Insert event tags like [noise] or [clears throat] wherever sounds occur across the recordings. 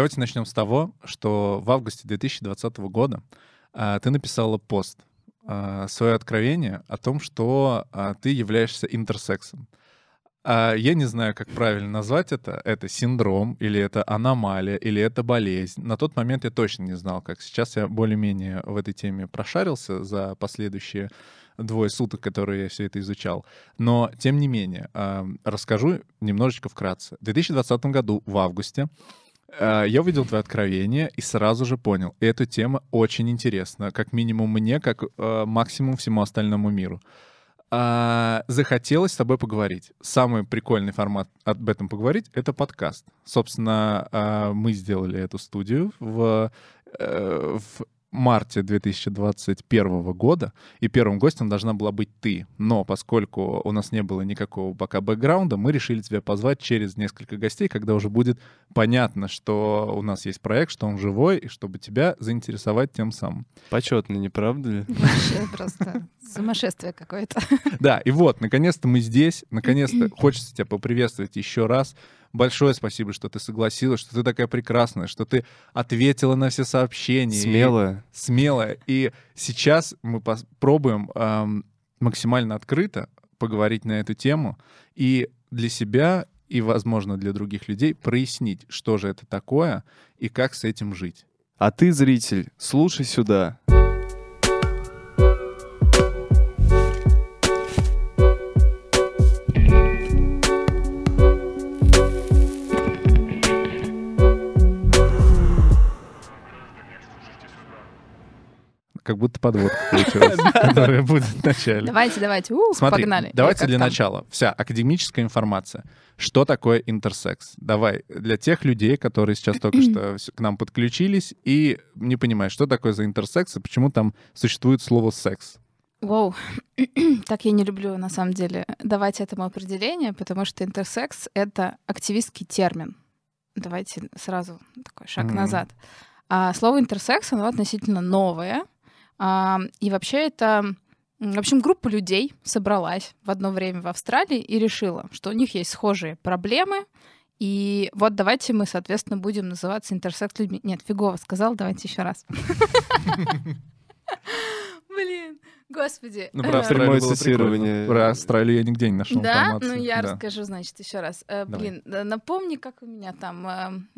давайте начнем с того, что в августе 2020 года а, ты написала пост, а, свое откровение о том, что а, ты являешься интерсексом. А, я не знаю, как правильно назвать это. Это синдром, или это аномалия, или это болезнь. На тот момент я точно не знал, как. Сейчас я более-менее в этой теме прошарился за последующие двое суток, которые я все это изучал. Но, тем не менее, расскажу немножечко вкратце. В 2020 году, в августе, я увидел твое откровение и сразу же понял, эта тема очень интересна, как минимум мне, как а, максимум всему остальному миру. Захотелось с тобой поговорить. Самый прикольный формат об этом поговорить — это подкаст. Собственно, мы сделали эту студию в, э, в марте 2021 года, и первым гостем должна была быть ты. Но поскольку у нас не было никакого пока бэкграунда, мы решили тебя позвать через несколько гостей, когда уже будет понятно, что у нас есть проект, что он живой, и чтобы тебя заинтересовать тем самым. Почетно, не правда ли? Вообще просто сумасшествие какое-то. Да, и вот, наконец-то мы здесь, наконец-то хочется тебя поприветствовать еще раз большое спасибо, что ты согласилась, что ты такая прекрасная, что ты ответила на все сообщения. Смелая. И, смелая. И сейчас мы попробуем эм, максимально открыто поговорить на эту тему и для себя и, возможно, для других людей прояснить, что же это такое и как с этим жить. А ты, зритель, слушай сюда. Как будто подводка [laughs] получилась, которая будет в начале. Давайте, давайте, ух, Смотри, погнали. давайте для начала. Вся академическая информация. Что такое интерсекс? Давай, для тех людей, которые сейчас только [clears throat] что к нам подключились и не понимают, что такое за интерсекс и почему там существует слово «секс». Вау, [clears throat] так я не люблю, на самом деле, давать этому определение, потому что интерсекс — это активистский термин. Давайте сразу такой шаг назад. А слово интерсекс, оно относительно новое, и вообще это... В общем, группа людей собралась в одно время в Австралии и решила, что у них есть схожие проблемы, и вот давайте мы, соответственно, будем называться интерсекс людьми. Нет, фигово сказал, давайте еще раз. Блин, господи. Ну, про прямое цитирование. Про Австралию я нигде не нашел Да? Ну, я расскажу, значит, еще раз. Э, блин, напомни, как у меня там...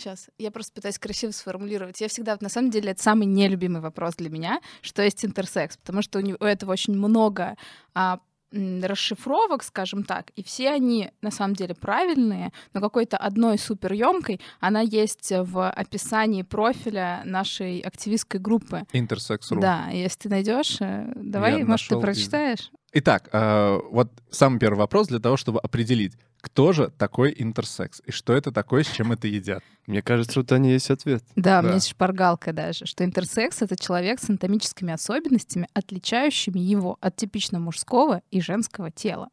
Сейчас. Я просто пытаюсь красиво сформулировать. Я всегда, на самом деле, это самый нелюбимый вопрос для меня, что есть интерсекс, потому что у, него, у этого очень много а, расшифровок, скажем так, и все они на самом деле правильные, но какой-то одной суперемкой она есть в описании профиля нашей активистской группы. Интерсекс.ру. Да, если ты найдешь, э, давай, Я может, ты прочитаешь? Итак, э, вот самый первый вопрос для того, чтобы определить, кто же такой интерсекс и что это такое, с чем это едят. Мне кажется, вот они есть ответ. Да, да. у меня есть шпаргалка даже, что интерсекс — это человек с анатомическими особенностями, отличающими его от типично мужского и женского тела.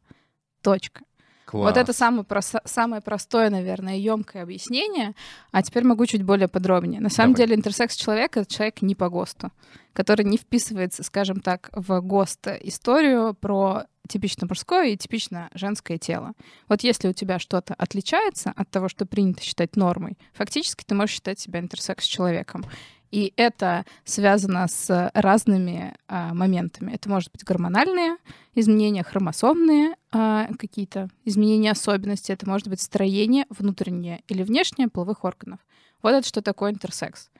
Точка. Класс. Вот это самое, про- самое простое, наверное, емкое объяснение. А теперь могу чуть более подробнее. На самом Давай. деле интерсекс человека — это человек не по ГОСТу, который не вписывается, скажем так, в ГОСТ-историю про типично мужское и типично женское тело. Вот если у тебя что-то отличается от того, что принято считать нормой, фактически ты можешь считать себя интерсекс-человеком. И это связано с разными а, моментами. Это может быть гормональные изменения, хромосомные а, какие-то изменения особенностей. Это может быть строение внутреннее или внешнее половых органов. Вот это что такое интерсекс.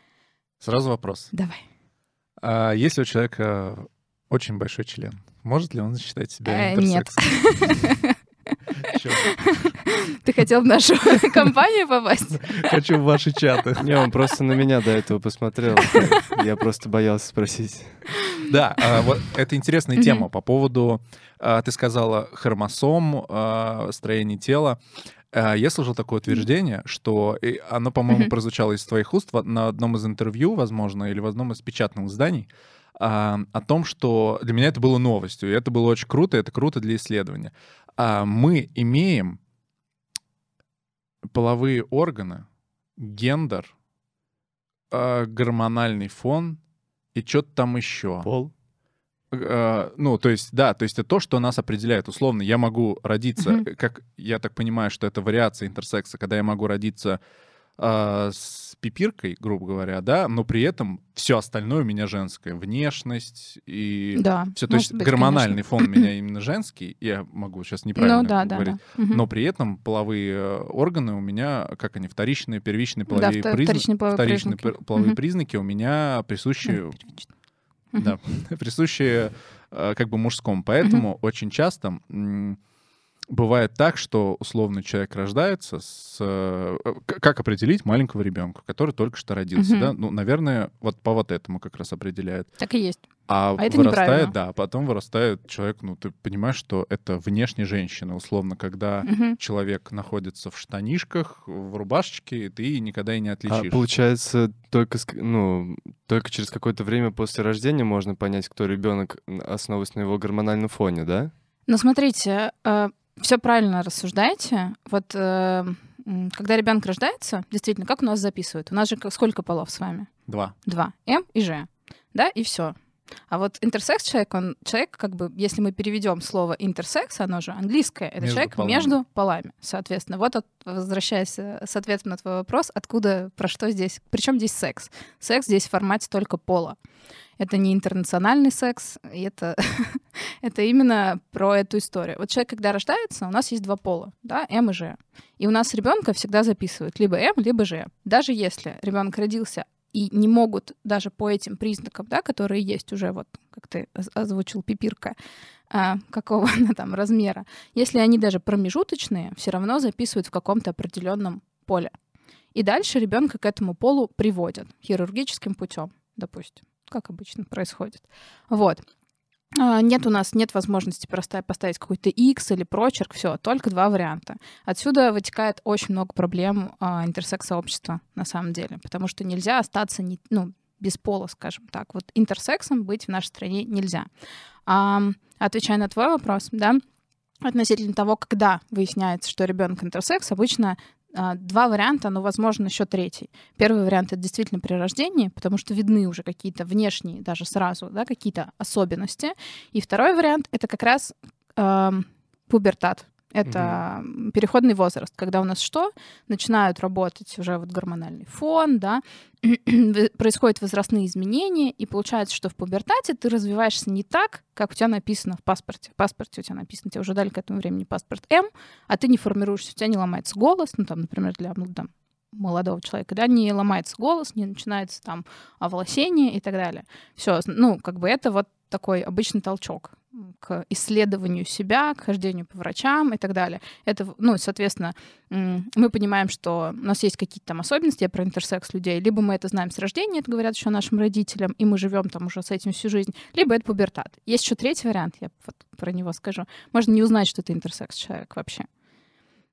Сразу вопрос. Давай. А если у человека очень большой член, может ли он считать себя интерсексом? Нет. [laughs] Ты хотел в нашу [laughs] компанию попасть? Хочу в ваши чаты. Не, он просто на меня до этого посмотрел. [laughs] Я просто боялся спросить. Да, а, вот это интересная тема по поводу, а, ты сказала, хромосом, а, строение тела. Я слышал такое утверждение, что оно, по-моему, прозвучало из твоих уст на одном из интервью, возможно, или в одном из печатных изданий, о том, что для меня это было новостью, и это было очень круто, это круто для исследования. Мы имеем половые органы, гендер, э, гормональный фон и что-то там еще. Пол? Э, ну, то есть, да, то есть это то, что нас определяет. Условно, я могу родиться, mm-hmm. как я так понимаю, что это вариация интерсекса, когда я могу родиться э, с пипиркой, грубо говоря, да, но при этом все остальное у меня женское. Внешность и Да. все. То есть быть, гормональный конечно. фон у меня [laughs] именно женский. Я могу сейчас неправильно Ну да, да, говорить. да. Мгм. Но при этом половые органы у меня, как они, вторичные, первичные Да, половые, вто- призна- вторичные половые вторичные признаки. пр- половые Мгм. признаки у меня присущи, Ну, первично. Мгм. [laughs] да, присущи э, как бы мужскому. Поэтому очень часто бывает так, что условно человек рождается с... э, Как определить маленького ребенка, который только что родился, Мгм. да? Ну, наверное, вот по вот этому как раз определяет. Так и есть. А, А это вырастает, да, потом вырастает человек, ну, ты понимаешь, что это внешне женщина, условно, когда Мгм. человек находится в штанишках, в рубашечке, и ты никогда и не А отличишь. получается, только, ск- ну, только через какое-то время после рождения можно понять, кто ребенок, основываясь на его гормональном фоне, да? Ну, смотрите, все правильно рассуждаете. Вот э, когда ребенок рождается, действительно, как у нас записывают? У нас же сколько полов с вами? Два. Два. М и Ж. Да, и все. А вот интерсекс человек, он человек, как бы, если мы переведем слово интерсекс, оно же английское, это Между человек полами. между полами. Соответственно, вот от- возвращаясь э, с ответом на твой вопрос, откуда, про что здесь, причем здесь секс? Секс здесь в формате только пола. Это не интернациональный секс, и это, [laughs] это именно про эту историю. Вот человек, когда рождается, у нас есть два пола, да, М и Ж. И у нас ребенка всегда записывают либо М, либо Ж. Даже если ребенок родился и не могут даже по этим признакам, да, которые есть уже, вот как ты оз- озвучил, пипирка, а, какого [laughs] она там размера, если они даже промежуточные, все равно записывают в каком-то определенном поле. И дальше ребенка к этому полу приводят хирургическим путем, допустим, как обычно происходит. Вот. А, Нет у нас нет возможности просто поставить какой-то X или прочерк, все, только два варианта. Отсюда вытекает очень много проблем а, интерсекс-сообщества на самом деле, потому что нельзя остаться не, ну, без пола, скажем так. Вот интерсексом быть в нашей стране нельзя. А, отвечая на твой вопрос, да, относительно того, когда выясняется, что ребенок интерсекс, обычно два варианта, но, возможно, еще третий. Первый вариант — это действительно при рождении, потому что видны уже какие-то внешние, даже сразу, да, какие-то особенности. И второй вариант — это как раз эм, пубертат. Это м, переходный возраст, когда у нас что? Начинают работать уже вот гормональный фон, да, [clears throat] происходят возрастные изменения, и получается, что в пубертате ты развиваешься не так, как у тебя написано в паспорте. В паспорте у тебя написано, тебе уже дали к этому времени паспорт М, а ты не формируешься, у тебя не ломается голос, ну там, например, для ну, там, молодого человека, да, не ломается голос, не начинается там овласение и так далее. Все, ну, как бы это вот такой обычный толчок к исследованию себя, к хождению по врачам и так далее. Это, ну, соответственно, мы понимаем, что у нас есть какие-то там особенности, про интерсекс людей, либо мы это знаем с рождения, это говорят еще нашим родителям, и мы живем там уже с этим всю жизнь, либо это пубертат. Есть еще третий вариант, я вот про него скажу. Можно не узнать, что ты интерсекс человек вообще.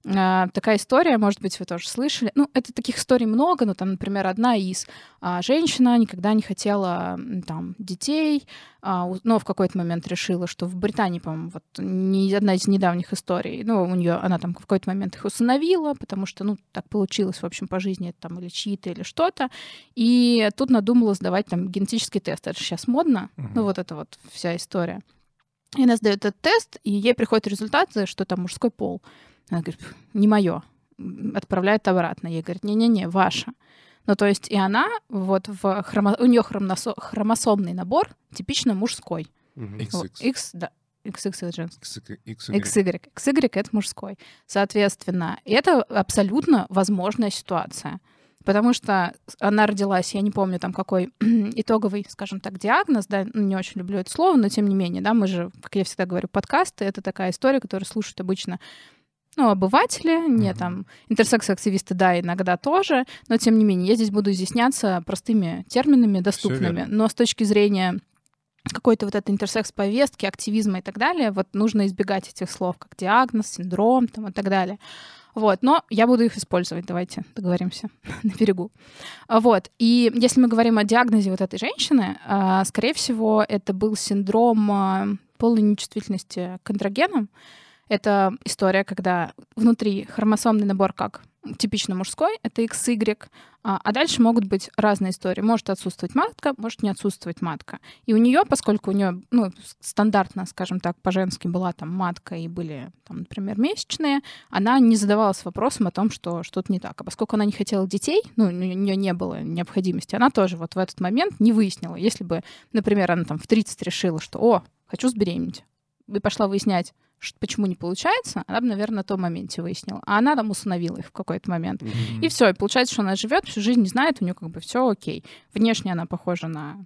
А, такая история, может быть, вы тоже слышали. Ну, это таких историй много, но там, например, одна из а, женщина никогда не хотела там детей, а, но в какой-то момент решила, что в Британии, по-моему, вот не одна из недавних историй, ну, у нее она там в какой-то момент их усыновила, потому что, ну, так получилось, в общем, по жизни, это там или чьи-то, или что-то. И тут надумала сдавать там генетический тест. Это же сейчас модно, Мгм. ну, вот это вот вся история. И она сдает этот тест, и ей приходят результаты, что там мужской пол. Она говорит, «Пф, не мое. Отправляет обратно. Ей говорит, не-не-не, ваше. Ну, то есть и она, вот в хромо... у нее хромосомный набор типично мужской. Мгм. X. Вот, X, да. XX это женский. X, XY. XY — это мужской. Соответственно, это абсолютно возможная ситуация. Потому что она родилась, я не помню там какой [clears throat] итоговый, скажем так, диагноз, да, ну, не очень люблю это слово, но тем не менее, да, мы же, как я всегда говорю, подкасты — это такая история, которую слушают обычно ну, обыватели, не Мгм. там интерсекс-активисты, да, иногда тоже, но тем не менее, я здесь буду изъясняться простыми терминами, доступными, но с точки зрения какой-то вот этой интерсекс-повестки, активизма и так далее, вот нужно избегать этих слов, как диагноз, синдром там, и так далее. Вот, но я буду их использовать, давайте договоримся [laughs] на берегу. Вот, и если мы говорим о диагнозе вот этой женщины, а, скорее всего, это был синдром а, полной нечувствительности к андрогенам. Это история, когда внутри хромосомный набор как? типично мужской, это XY, а, а дальше могут быть разные истории. Может отсутствовать матка, может не отсутствовать матка. И у нее, поскольку у нее, ну, стандартно, скажем так, по-женски была там матка и были, там, например, месячные, она не задавалась вопросом о том, что что-то не так. А поскольку она не хотела детей, ну, у нее не было необходимости, она тоже вот в этот момент не выяснила. Если бы, например, она там в 30 решила, что, о, хочу забеременеть, и пошла выяснять, почему не получается, она бы, наверное, на том моменте выяснила. А она там усыновила их в какой-то момент. Mm-hmm. И все, и получается, что она живет, всю жизнь не знает, у нее как бы все окей. Внешне она похожа на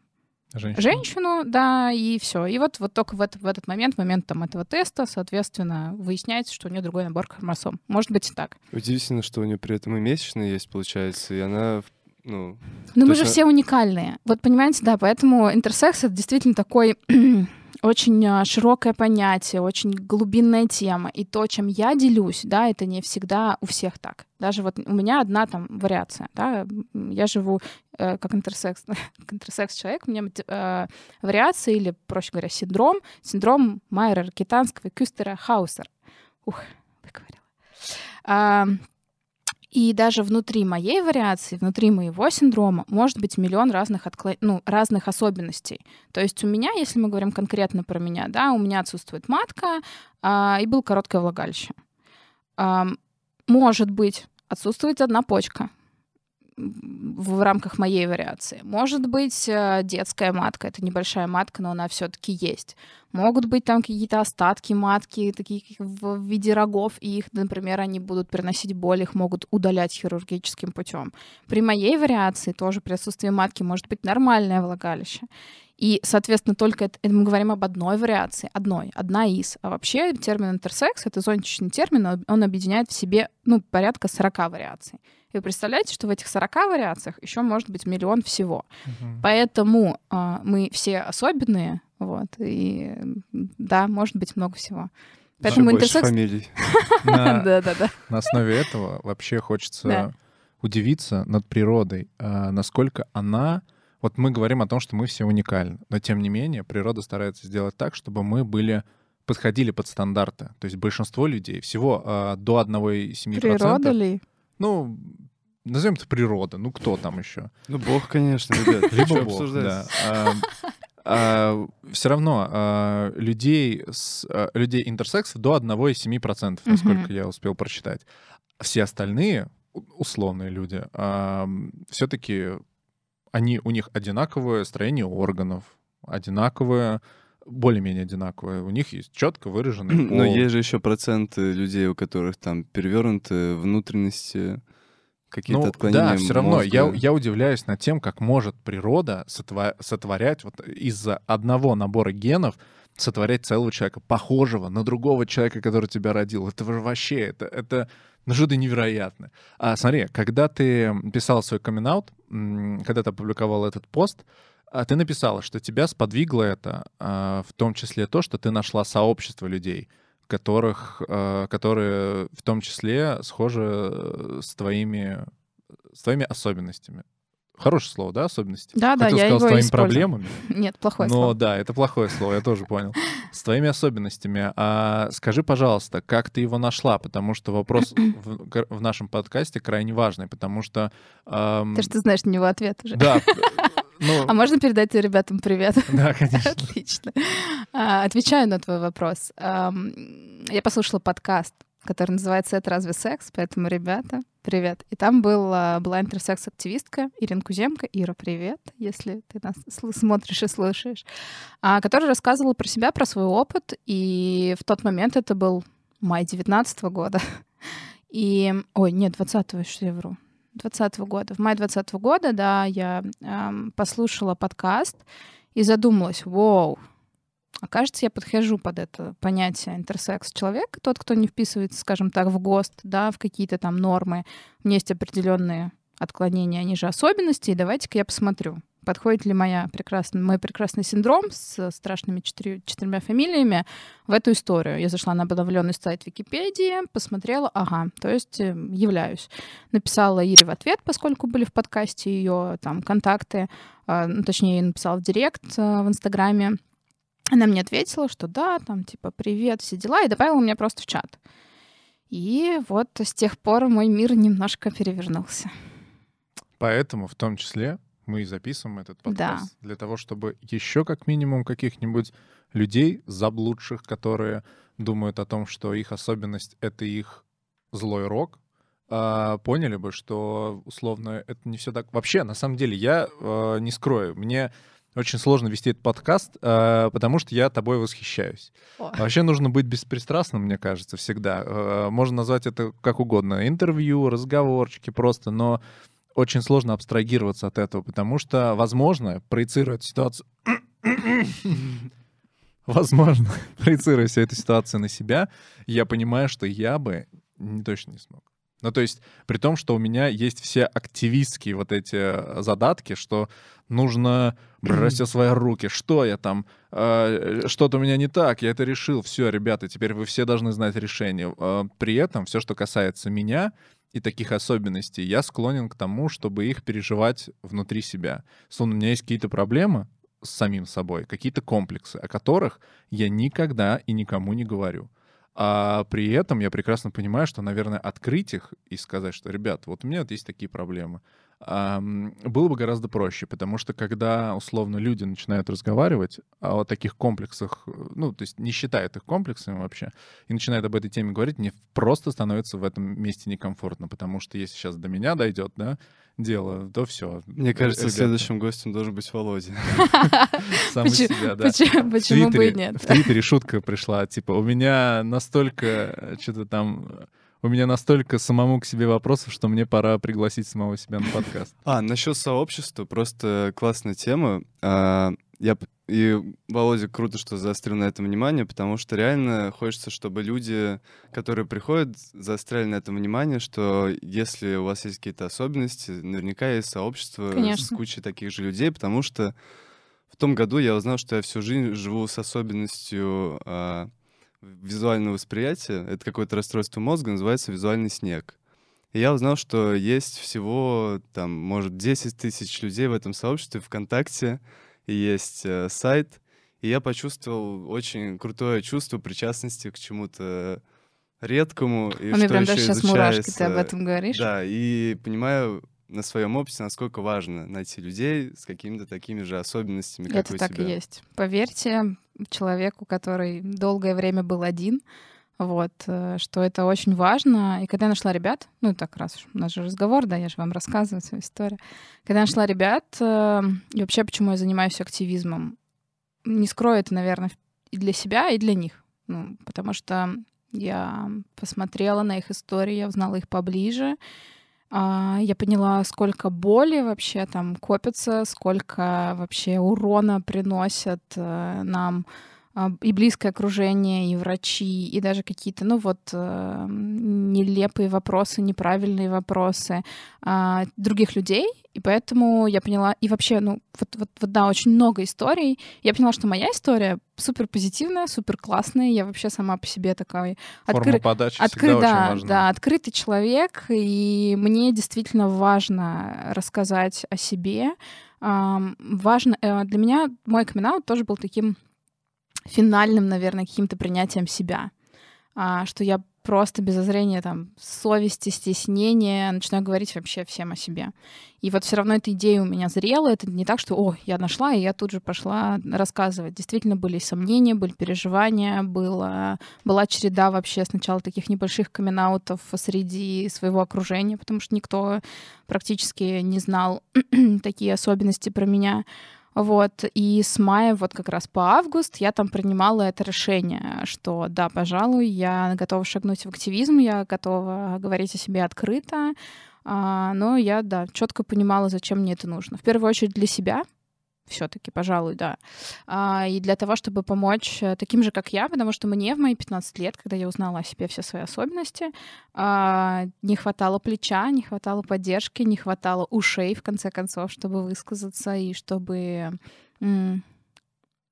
Женщину. Женщину, да, и все. И вот, вот только в, это, в этот момент, в момент там, этого теста, соответственно, выясняется, что у нее другой набор хромосом. Может быть и так. Удивительно, что у нее при этом и месячные есть, получается, и она ну... Ну, мы же все уникальные. Вот понимаете, да, поэтому интерсекс — это действительно такой [clears throat] очень а, широкое понятие, очень глубинная тема. И то, чем я делюсь, да, это не всегда у всех так. Даже вот у меня одна там вариация, да, я живу э, как интерсекс, [laughs] интерсекс человек, у меня э, вариация или, проще говоря, синдром, синдром Майера Ракитанского Кюстера Хаусер. Ух, выговорила. И даже внутри моей вариации, внутри моего синдрома может быть миллион разных, откло... ну, разных особенностей. То есть у меня, если мы говорим конкретно про меня, да, у меня отсутствует матка а, и был короткое влагалище. А, может быть, отсутствует одна почка в рамках моей вариации. Может быть, э, детская матка, это небольшая матка, но она все-таки есть. Могут быть там какие-то остатки матки, такие в виде рогов, и их, например, они будут приносить боль, их могут удалять хирургическим путем. При моей вариации тоже при отсутствии матки может быть нормальное влагалище. И, соответственно, только это, это мы говорим об одной вариации, одной, одна из. А вообще термин интерсекс — это зонтичный термин, он объединяет в себе ну, порядка 40 вариаций. И вы представляете, что в этих 40 вариациях еще может быть миллион всего. Угу. Поэтому э, мы все особенные, вот, и да, может быть много всего. Поэтому интерсекс... фамилий. Да, да, да. На основе этого вообще хочется удивиться над природой, а, насколько она... Вот мы говорим о том, что мы все уникальны, но тем не менее природа старается сделать так, чтобы мы были подходили под стандарты. То есть большинство людей всего э, до 1,7%. Природа ли? Ну, назовем это природа. Ну, кто там еще? Ну, Бог, конечно, ребят. [laughs] Либо Бог, да. А, а, все равно а, людей, с, а, людей интерсексов до 1,7%, насколько я успел прочитать. Все остальные, условные люди, а, все-таки они, у них одинаковое строение органов, одинаковое более-менее одинаковые. У них есть четко выраженный [clears throat] пол. Но есть же еще проценты людей, у которых там перевернуты внутренности, какие-то ну, отклонения. Да, все равно я, я удивляюсь над тем, как может природа сотва- сотворять вот из-за одного набора генов сотворять целого человека, похожего на другого человека, который тебя родил. Это вообще, это, это ну что-то невероятное. А смотри, когда ты писал свой камин когда ты опубликовал этот пост, а ты написала, что тебя сподвигло это, а, в том числе то, что ты нашла сообщество людей, которых, а, которые в том числе схожи э, с твоими, с твоими особенностями. Хорошее слово, да, особенности? Да, Хотел да, я сказал, его с твоими проблемами. [laughs] Нет, плохое но, слово. Но да, это плохое слово, я тоже понял. [laughs] С твоими особенностями. А скажи, пожалуйста, как ты его нашла? Потому что вопрос в, в нашем подкасте крайне важный, потому что... Эм... Ты что знаешь на него ответ уже. Да, [laughs] Ну... А можно передать ребятам привет? Да, конечно. Отлично. А, отвечаю на твой вопрос. Я послушала подкаст, который называется «Это разве секс?», поэтому, ребята, привет. И там был, а, была интерсекс-активистка Ирина Куземка. Ира, привет, если ты нас смотришь и слушаешь. А, которая рассказывала про себя, про свой опыт. И в тот момент это был май 19 года. И... Ой, нет, 20-го, что я вру. 2020 года. В мае 2020 года, да, я эм, послушала подкаст и задумалась, вау, окажется, я подхожу под это понятие интерсекс человека, тот, кто не вписывается, скажем так, в ГОСТ, да, в какие-то там нормы. У меня есть определенные отклонения, они же особенности, и давайте-ка я посмотрю подходит ли моя прекрасный, мой прекрасный синдром с страшными четырь, четырьмя фамилиями в эту историю. Я зашла на обновленный сайт Википедии, посмотрела, ага, то есть э, являюсь. Написала Ире в ответ, поскольку были в подкасте ее там контакты, э, ну, точнее, написала в директ э, в Инстаграме. Она мне ответила, что да, там типа привет, все дела, и добавила меня просто в чат. И вот с тех пор мой мир немножко перевернулся. Поэтому в том числе мы и записываем этот подкаст да. для того, чтобы еще как минимум каких-нибудь людей заблудших, которые думают о том, что их особенность — это их злой рок, а, поняли бы, что условно это не все так. Вообще, на самом деле, я э, не скрою, мне очень сложно вести этот подкаст, э, потому что я тобой восхищаюсь. О. Вообще нужно быть беспристрастным, мне кажется, всегда. Э, можно назвать это как угодно. Интервью, разговорчики просто, но очень сложно абстрагироваться от этого, потому что, возможно, проецируя ситуацию... [coughs] Возможно, [coughs] проецируя всю эту ситуацию на себя, я понимаю, что я бы не, точно не смог. Ну, то есть, при том, что у меня есть все активистские вот эти э, задатки, что нужно [coughs] брать все свои руки, что я там, э, что-то у меня не так, я это решил, все, ребята, теперь вы все должны знать решение. Э, при этом все, что касается меня и таких особенностей, я склонен к тому, чтобы их переживать внутри себя. Словно у меня есть какие-то проблемы с самим собой, какие-то комплексы, о которых я никогда и никому не говорю. А при этом я прекрасно понимаю, что, наверное, открыть их и сказать, что, ребят, вот у меня вот есть такие проблемы, было бы гораздо проще, потому что когда, условно, люди начинают разговаривать о таких комплексах, ну, то есть не считают их комплексами вообще, и начинают об этой теме говорить, мне просто становится в этом месте некомфортно, потому что если сейчас до меня дойдет, да, дело, то все. Мне кажется, ребята. следующим гостем должен быть Володя. [laughs] Сам из себя, да. Почему бы и нет? В Твиттере шутка пришла, типа, у меня настолько э, что-то там у меня настолько самому к себе вопросов, что мне пора пригласить самого себя на подкаст. [laughs] А, насчет сообщества, просто классная тема. А, я и Володя круто, что заострил на этом внимание, потому что реально хочется, чтобы люди, которые приходят, заостряли на этом внимание, что если у вас есть какие-то особенности, наверняка есть сообщество Конечно. с кучей таких же людей, потому что в том году я узнал, что я всю жизнь живу с особенностью а, визуального восприятия, это какое-то расстройство мозга, называется визуальный снег. И я узнал, что есть всего, там, может, 10 тысяч людей в этом сообществе ВКонтакте, и есть э, сайт, и я почувствовал очень крутое чувство причастности к чему-то редкому. И а что прям даже сейчас мурашки, ты об этом говоришь? Да, и понимаю на своем опыте, насколько важно найти людей с какими-то такими же особенностями, как Это у так и есть. Поверьте человеку, который долгое время был один, вот, э, что это очень важно. И когда я нашла ребят, ну так раз у нас же разговор, да, я же вам рассказываю свою историю. Когда я нашла ребят, э, и вообще почему я занимаюсь активизмом, не скрою это, наверное, и для себя, и для них. Ну, потому что я посмотрела на их истории, я узнала их поближе, я поняла, сколько боли вообще там копится, сколько вообще урона приносят э, нам. а, и близкое окружение, и врачи, и даже какие-то, ну вот, э, нелепые вопросы, неправильные вопросы а, других людей. И поэтому я поняла, и вообще, ну, вот, вот, вот да, очень много историй. Я поняла, что моя история супер позитивная, супер классная. Я вообще сама по себе такая... Откры... подачи откры... да, очень да, открытый человек, и мне действительно важно рассказать о себе. Важно... Э, для меня мой камин тоже был таким финальным, наверное, каким-то принятием себя. А, что я просто без озрения там совести, стеснения начинаю говорить вообще всем о себе. И вот все равно эта идея у меня зрела. Это не так, что, о, я нашла, и я тут же пошла рассказывать. Действительно были сомнения, были переживания, была, была череда вообще сначала таких небольших камин среди своего окружения, потому что никто практически не знал [clears throat] такие особенности про меня. Вот, и с мая вот как раз по август я там принимала это решение, что да, пожалуй, я готова шагнуть в активизм, я готова говорить о себе открыто, а, но я, да, четко понимала, зачем мне это нужно. В первую очередь для себя, все-таки, пожалуй, да. А, и для того, чтобы помочь э, таким же, как я, потому что мне в мои 15 лет, когда я узнала о себе все свои особенности, а, не хватало плеча, не хватало поддержки, не хватало ушей, в конце концов, чтобы высказаться и чтобы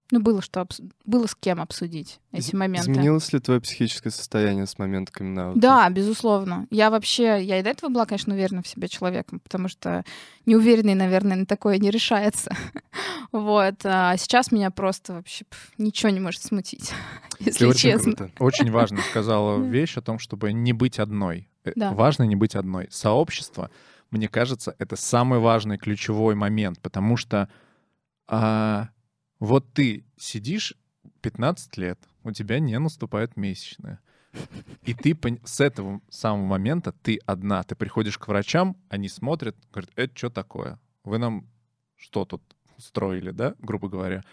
ну, было что обс... было с кем обсудить эти моменты. Изменилось ли твое психическое состояние с момента камин Да, безусловно. Я вообще, я и до этого была, конечно, уверена в себе человеком, потому что неуверенный, наверное, на такое не решается. [laughs] Вот. А сейчас меня просто вообще ничего не может смутить, [laughs] если очень честно. Круто. Очень важно сказала [laughs] вещь о том, чтобы не быть одной. Э, да. Важно не быть одной. Сообщество, мне кажется, это самый важный ключевой момент, потому что а, вот ты сидишь 15 лет, у тебя не наступает месячные. И ты с этого самого момента ты одна. Ты приходишь к врачам, они смотрят, говорят, это что такое? Вы нам что тут строили, да, грубо говоря?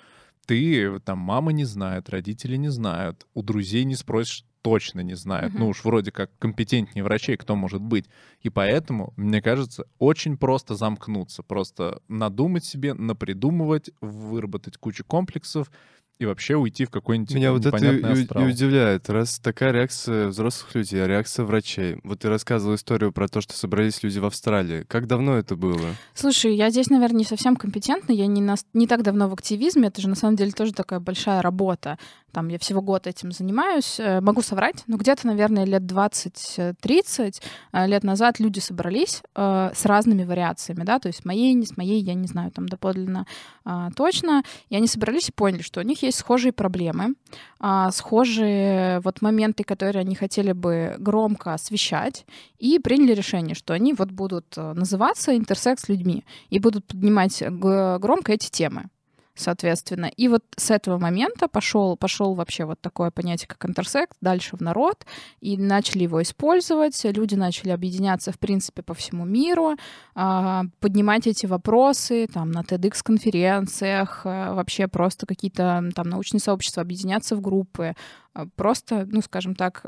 Ты, там, мама не знает, родители не знают, у друзей не спросишь, точно не знают. Uh-huh. Ну уж вроде как компетентнее врачей кто может быть. И поэтому, мне кажется, очень просто замкнуться, просто надумать себе, напридумывать, выработать кучу комплексов и вообще уйти в какой-нибудь Меня вот это и, и удивляет. Раз такая реакция взрослых людей, а реакция врачей. Вот ты рассказывал историю про то, что собрались люди в Австралии. Как давно это было? Слушай, я здесь, наверное, не совсем компетентна. Я не, на, не так давно в активизме. Это же, на самом деле, тоже такая большая работа. Там я всего год этим занимаюсь. Э, могу соврать, но где-то, наверное, лет 20-30 э, лет назад люди собрались э, с разными вариациями, да, то есть моей, не с моей, я не знаю там доподлинно э, точно. И они собрались и поняли, что у них есть схожие проблемы, э, схожие вот моменты, которые они хотели бы громко освещать, и приняли решение, что они вот будут называться интерсекс людьми и будут поднимать громко эти темы соответственно. И вот с этого момента пошел, пошел вообще вот такое понятие, как интерсект, дальше в народ, и начали его использовать, люди начали объединяться, в принципе, по всему миру, а, поднимать эти вопросы там на TEDx-конференциях, а, вообще просто какие-то там научные сообщества, объединяться в группы, а, просто, ну, скажем так,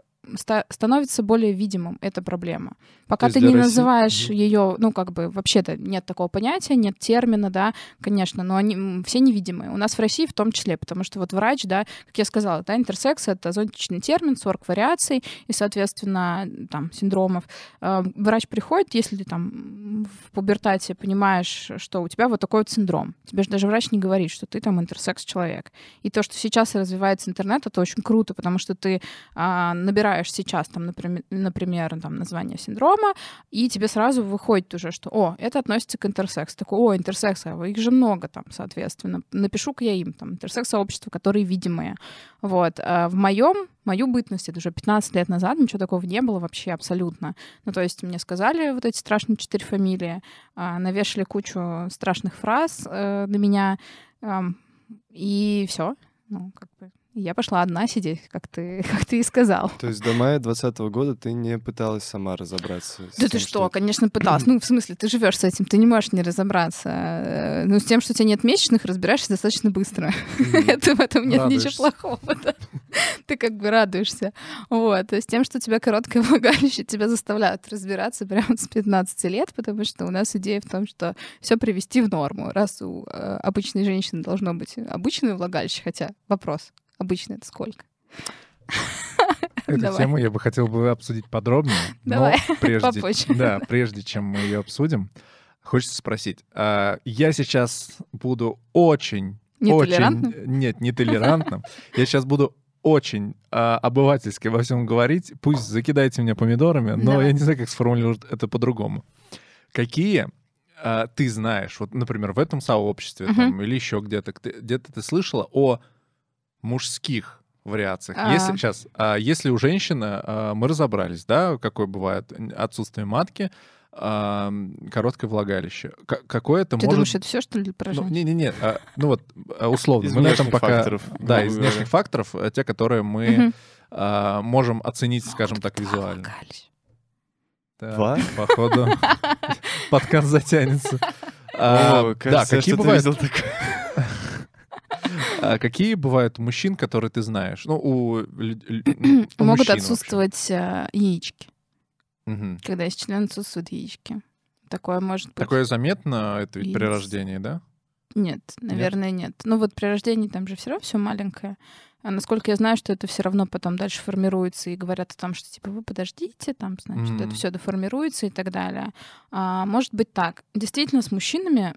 становится более видимым эта проблема. Пока ты не России... называешь ее, ну, как бы, вообще-то нет такого понятия, нет термина, да, конечно, но они все невидимые. У нас в России в том числе, потому что вот врач, да, как я сказала, да, интерсекс — это зонтичный термин, 40 вариаций и, соответственно, там, синдромов. А, врач приходит, если ты там в пубертате понимаешь, что у тебя вот такой вот синдром. Тебе же даже врач не говорит, что ты там интерсекс-человек. И то, что сейчас развивается интернет, это очень круто, потому что ты а, набираешь набираешь сейчас, там, например, например там, название синдрома, и тебе сразу выходит уже, что, о, это относится к интерсекс. Такой, о, интерсекс, а их же много там, соответственно. Напишу-ка я им, там, интерсекс-сообщества, которые видимые. Вот. А в моем мою бытность, это уже 15 лет назад, ничего такого не было вообще абсолютно. Ну, то есть мне сказали вот эти страшные четыре фамилии, а, навешали кучу страшных фраз э, на меня, э, и все. Ну, как бы я пошла одна сидеть, как ты, [laughs] как ты и сказал. То есть до мая 2020 года ты не пыталась сама разобраться? да тем, ты что, что конечно, пыталась. [clears throat] ну, в смысле, ты живешь с этим, ты не можешь не разобраться. Э, ну, с тем, что у тебя нет месячных, разбираешься достаточно быстро. [laughs] Это в этом нет ничего плохого. Ты как бы радуешься. Вот. С тем, что у тебя короткое [laughs] влагалище, тебя заставляют разбираться прямо с 15 лет, потому что у нас идея в том, что все привести в норму. Раз у э, обычной женщины должно быть обычное влагалище, хотя вопрос, Обычно это сколько? [laughs] Эту Давай. тему я бы хотел бы обсудить подробнее, Давай. но [laughs] прежде, да, прежде чем мы ее обсудим, хочется спросить. А, я сейчас буду очень, очень, нет, не толерантным. Я сейчас буду очень а, обывательски во всем говорить. Пусть закидайте меня помидорами, но Давай. я не знаю, как сформулировать это по-другому. Какие а, ты знаешь, вот, например, в этом сообществе uh-huh. там, или еще где-то, где-то ты слышала о мужских вариациях. А-а-а. Если сейчас, а, если у женщины а, мы разобрались, да, какое бывает отсутствие матки, а, короткое влагалище. К- какое это Ты может... думаешь, это все, что ли, про ну, Не-не-не, а, ну вот а, условно. Из мы на этом пока... факторов. Да, из внешних факторов, э, те, которые мы угу. а, можем оценить, скажем так, визуально. Так, походу, [laughs] подкаст затянется. О, да, какие бывают... А какие бывают мужчин, которые ты знаешь? Ну, у, [clears throat] у Могут отсутствовать а, яички. Угу. Когда из члена отсутствуют яички. Такое может быть. Такое заметно, это ведь при рождении, да? Нет, наверное, нет. нет. Ну вот при рождении там же все равно все маленькое. А насколько я знаю, что это все равно потом дальше формируется и говорят о том, что типа вы подождите, там, значит, mm-hmm. это все доформируется и так далее. А, может быть так. Действительно, с мужчинами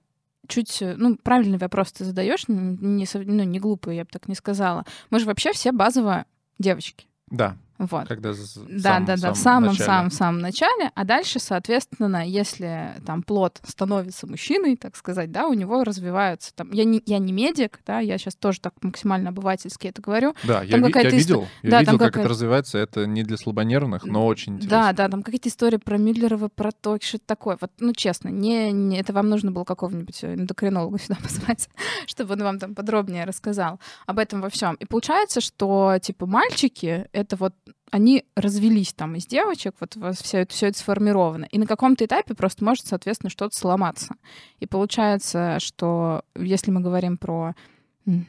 чуть, э, ну, правильный вопрос ты задаешь, не, ну, не глупый, я бы так не сказала. Мы же вообще все базово девочки. Да. Вот. Когда да, да, да, в самом самом самом начале, а дальше, соответственно, если там плод становится мужчиной, так сказать, да, у него развиваются там. Я не я не медик, да, я сейчас тоже так максимально обывательски это говорю. Да, я, ви- я видел, я да, видел, как это развивается. Это не для слабонервных, но очень интересно. Да, да, там какие-то истории про Мюллерова протоки, что-то такое. Вот, ну честно, не, не это вам нужно было какого-нибудь эндокринолога сюда [laughs] позвать, чтобы он вам там подробнее рассказал об этом во всем. И получается, что типа мальчики это вот они развелись там из девочек, вот все это, все это сформировано. И на каком-то этапе просто может, соответственно, что-то сломаться. И получается, что если мы говорим про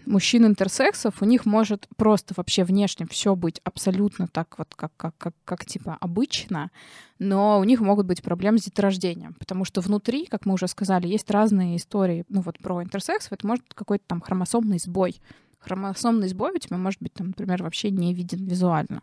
мужчин интерсексов, у них может просто вообще внешне все быть абсолютно так вот, как, как, как, как типа обычно, но у них могут быть проблемы с деторождением, потому что внутри, как мы уже сказали, есть разные истории, ну вот про интерсексов, это может какой-то там хромосомный сбой. Хромосомный сбой у тебя может быть, там, например, вообще не виден визуально.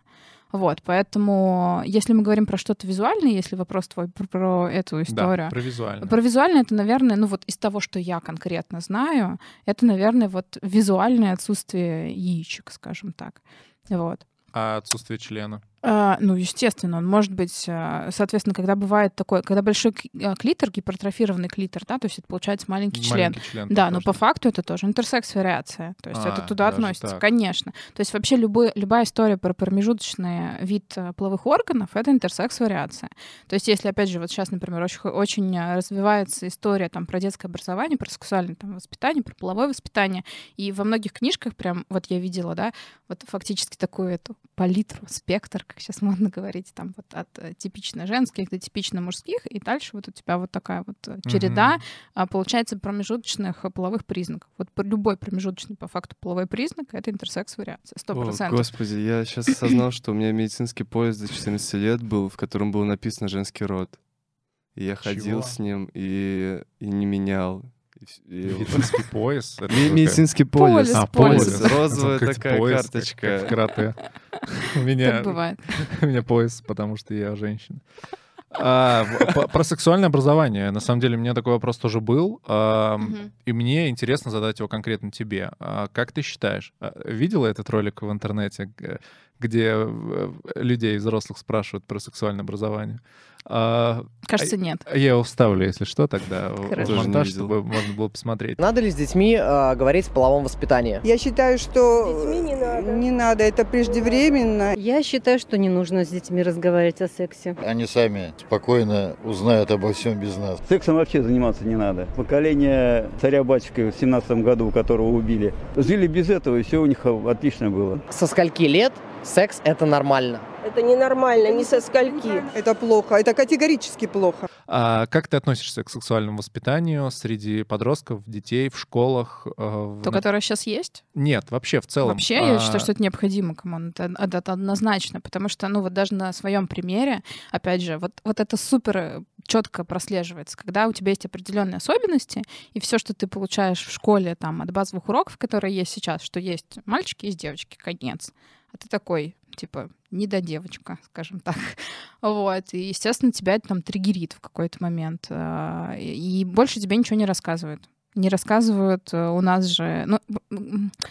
Вот, поэтому, если мы говорим про что-то визуальное, если вопрос твой про, про эту историю. Да, про визуальное. Про визуальное это, наверное, ну вот из того, что я конкретно знаю, это, наверное, вот визуальное отсутствие яичек, скажем так. Вот. А отсутствие члена? А, ну, естественно, он может быть, а, соответственно, когда бывает такое, когда большой а, клитор, гипертрофированный клитор, да, то есть это получается маленький, маленький член. член. Да, но по факту это тоже интерсекс-вариация, то есть а, это туда относится, так. конечно. То есть вообще любой, любая история про промежуточный вид половых органов — это интерсекс-вариация. То есть если, опять же, вот сейчас, например, очень, очень развивается история там про детское образование, про сексуальное там воспитание, про половое воспитание, и во многих книжках прям, вот я видела, да, вот фактически такую эту палитру, спектр, как сейчас модно говорить, там вот от э, типично женских до типично мужских, и дальше вот у тебя вот такая вот э, череда, mm-hmm. получается, промежуточных э, половых признаков. Вот любой промежуточный по факту половой признак — это интерсекс-вариация, сто процентов. Господи, я сейчас осознал, что у меня медицинский поезд до 14 лет был, в котором было написано «женский род». И я ходил с ним и, и не менял. Медицинский пояс? Медицинский полис. А, полис. Розовая такая карточка. Карате. У меня бывает. [laughs] У меня пояс, потому что я женщина. А, про сексуальное образование. На самом деле, у меня такой вопрос тоже был. А, и мне интересно задать его конкретно тебе. А, как ты считаешь? Видела этот ролик в интернете, где э, людей взрослых спрашивают про сексуальное образование? А, Кажется, а, нет. Я его вставлю, если что, тогда в монтаж, чтобы можно было посмотреть. Надо ли с детьми э, говорить о половом воспитании? Я считаю, что с детьми не надо. Не надо, это преждевременно. Я считаю, что не нужно с детьми разговаривать о сексе. Они сами спокойно узнают обо всем без нас. Сексом вообще заниматься не надо. Поколение царя-батюшка в 17 году, которого убили, жили без этого, и все у них отлично было. Со скольки лет секс это нормально? Это ненормально, не со скольки. Это плохо, это категорически плохо. А как ты относишься к сексуальному воспитанию среди подростков, детей в школах? Э, в... То, которое сейчас есть? Нет, вообще в целом. Вообще, а... я считаю, что это необходимо, кому это, это однозначно, потому что, ну вот даже на своем примере, опять же, вот, вот это супер четко прослеживается, когда у тебя есть определенные особенности, и все, что ты получаешь в школе там от базовых уроков, которые есть сейчас, что есть мальчики, есть девочки, конец. Ты такой, типа, не до девочка, скажем так. [laughs] Вот. И, естественно, тебя это там триггерит в какой-то момент. А, и больше тебе ничего не рассказывают не рассказывают. Э, у нас же... Ну,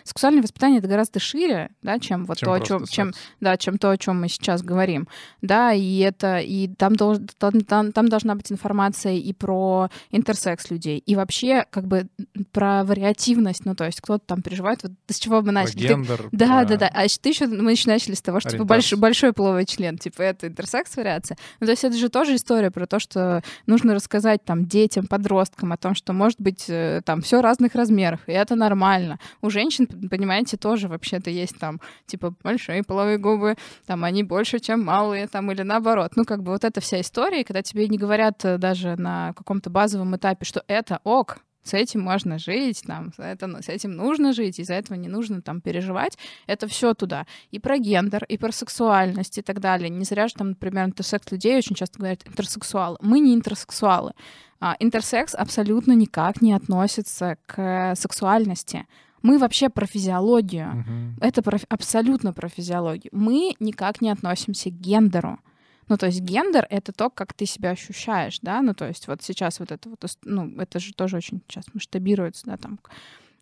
сексуальное воспитание — это гораздо шире, да, чем вот чем то, о чем, чем, да, чем то, о чем мы сейчас говорим. Да, и это... И там, долж, там, там, там должна быть информация и про интерсекс людей, и вообще как бы про вариативность, ну, то есть кто-то там переживает, вот с чего мы начали. Про гендер, ты, да, да, да. А ты еще, мы еще начали с того, что типа большой, большой половой член, типа это интерсекс-вариация. Ну, то есть это же тоже история про то, что нужно рассказать там детям, подросткам о том, что может быть э, там все разных размеров, и это нормально. У женщин, понимаете, тоже вообще-то есть там, типа, большие половые губы, там они больше, чем малые, там, или наоборот. Ну, как бы вот эта вся история, когда тебе не говорят э, даже на каком-то базовом этапе, что это ок, с этим можно жить, там, это, с этим нужно жить, из-за этого не нужно там переживать. Это все туда. И про гендер, и про сексуальность и так далее. Не зря же там, например, интерсекс людей очень часто говорят интерсексуалы. Мы не интерсексуалы. А, интерсекс абсолютно никак не относится к сексуальности. Мы вообще про физиологию. Uh-huh. Это про, абсолютно про физиологию. Мы никак не относимся к гендеру. Ну, то есть гендер — это то, как ты себя ощущаешь, да? Ну, то есть вот сейчас вот это вот, ну, это же тоже очень сейчас масштабируется, да, там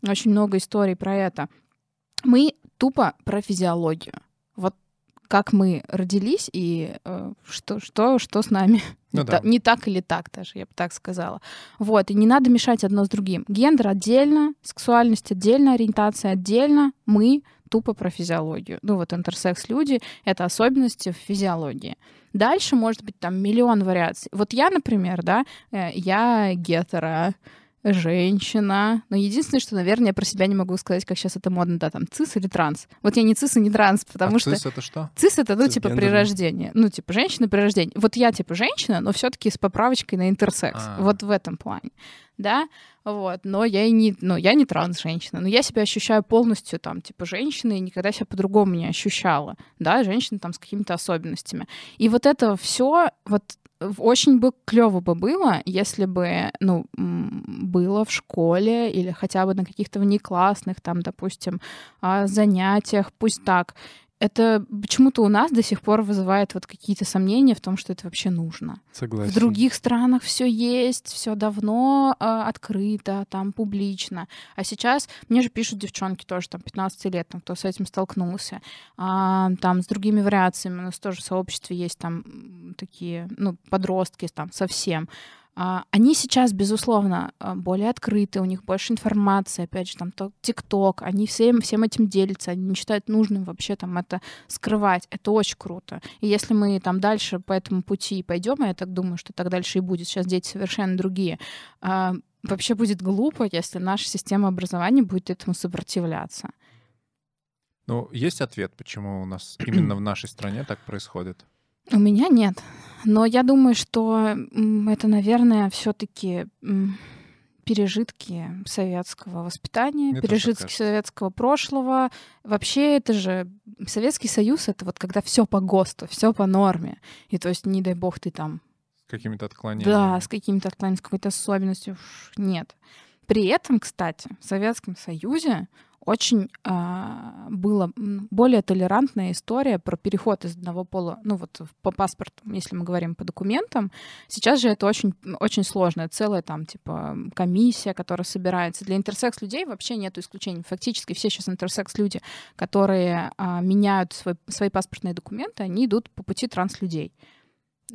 очень много историй про это. Мы тупо про физиологию. Как мы родились и э, что, что, что с нами. [laughs] Ну не, да. та- не так или так даже, я бы так сказала. Вот, и не надо мешать одно с другим. Гендер отдельно, сексуальность отдельно, ориентация отдельно, мы тупо про физиологию. Ну вот интерсекс-люди — это особенности в физиологии. Дальше может быть там миллион вариаций. Вот я, например, да, э, я гетера, женщина. Но единственное, что, наверное, я про себя не могу сказать, как сейчас это модно, да, там, цис или транс. Вот я не цис и не транс, потому а что... цис это что? Цис это, ну, типа, при рождении. Ну, типа, женщина при рождении. Вот я, типа, женщина, но все таки с поправочкой на интерсекс. А. Вот в этом плане. Да? Вот. Но я и не, ну, я не транс-женщина. Но я себя ощущаю полностью, там, типа, женщиной, и никогда себя по-другому не ощущала. Да, женщина там с какими-то особенностями. И вот это все, вот очень бы клево бы было, если бы, ну, было в школе или хотя бы на каких-то внеклассных, там, допустим, а, занятиях, пусть так. Это почему-то у нас до сих пор вызывает вот какие-то сомнения в том, что это вообще нужно. Согласен. В других странах все есть, все давно э, открыто, там публично. А сейчас мне же пишут девчонки тоже, там 15 лет, там, кто с этим столкнулся, а, там с другими вариациями. У нас тоже в сообществе есть там такие, ну, подростки там совсем. А, Они сейчас, безусловно, а, более открыты, у них больше информации, опять же, там то- ТикТок, они всем, всем этим делятся, они не считают нужным вообще там это скрывать. Это очень круто. И если мы там дальше по этому пути пойдем, а я так думаю, что так дальше и будет, сейчас дети совершенно другие, вообще будет глупо, если наша система образования будет этому сопротивляться. Ну, есть ответ, почему у нас именно в нашей стране так происходит? У меня нет. Но я думаю, что это, наверное, все-таки пережитки советского воспитания, Мне пережитки советского прошлого. Вообще это же Советский Союз, это вот когда все по ГОСТу, все по норме. И то есть, не дай бог, ты там С какими-то отклонениями? да, с какими-то отклонениями, с какой-то особенностью. Уж Нет. При этом, кстати, в Советском Союзе очень а, была более толерантная история про переход из одного пола, ну вот по паспорту, если мы говорим по документам. Сейчас же это очень, очень сложная целая там типа комиссия, которая собирается. Для интерсекс людей вообще нет исключений. Фактически все сейчас интерсекс люди, которые а, меняют свой, свои паспортные документы, они идут по пути транс-людей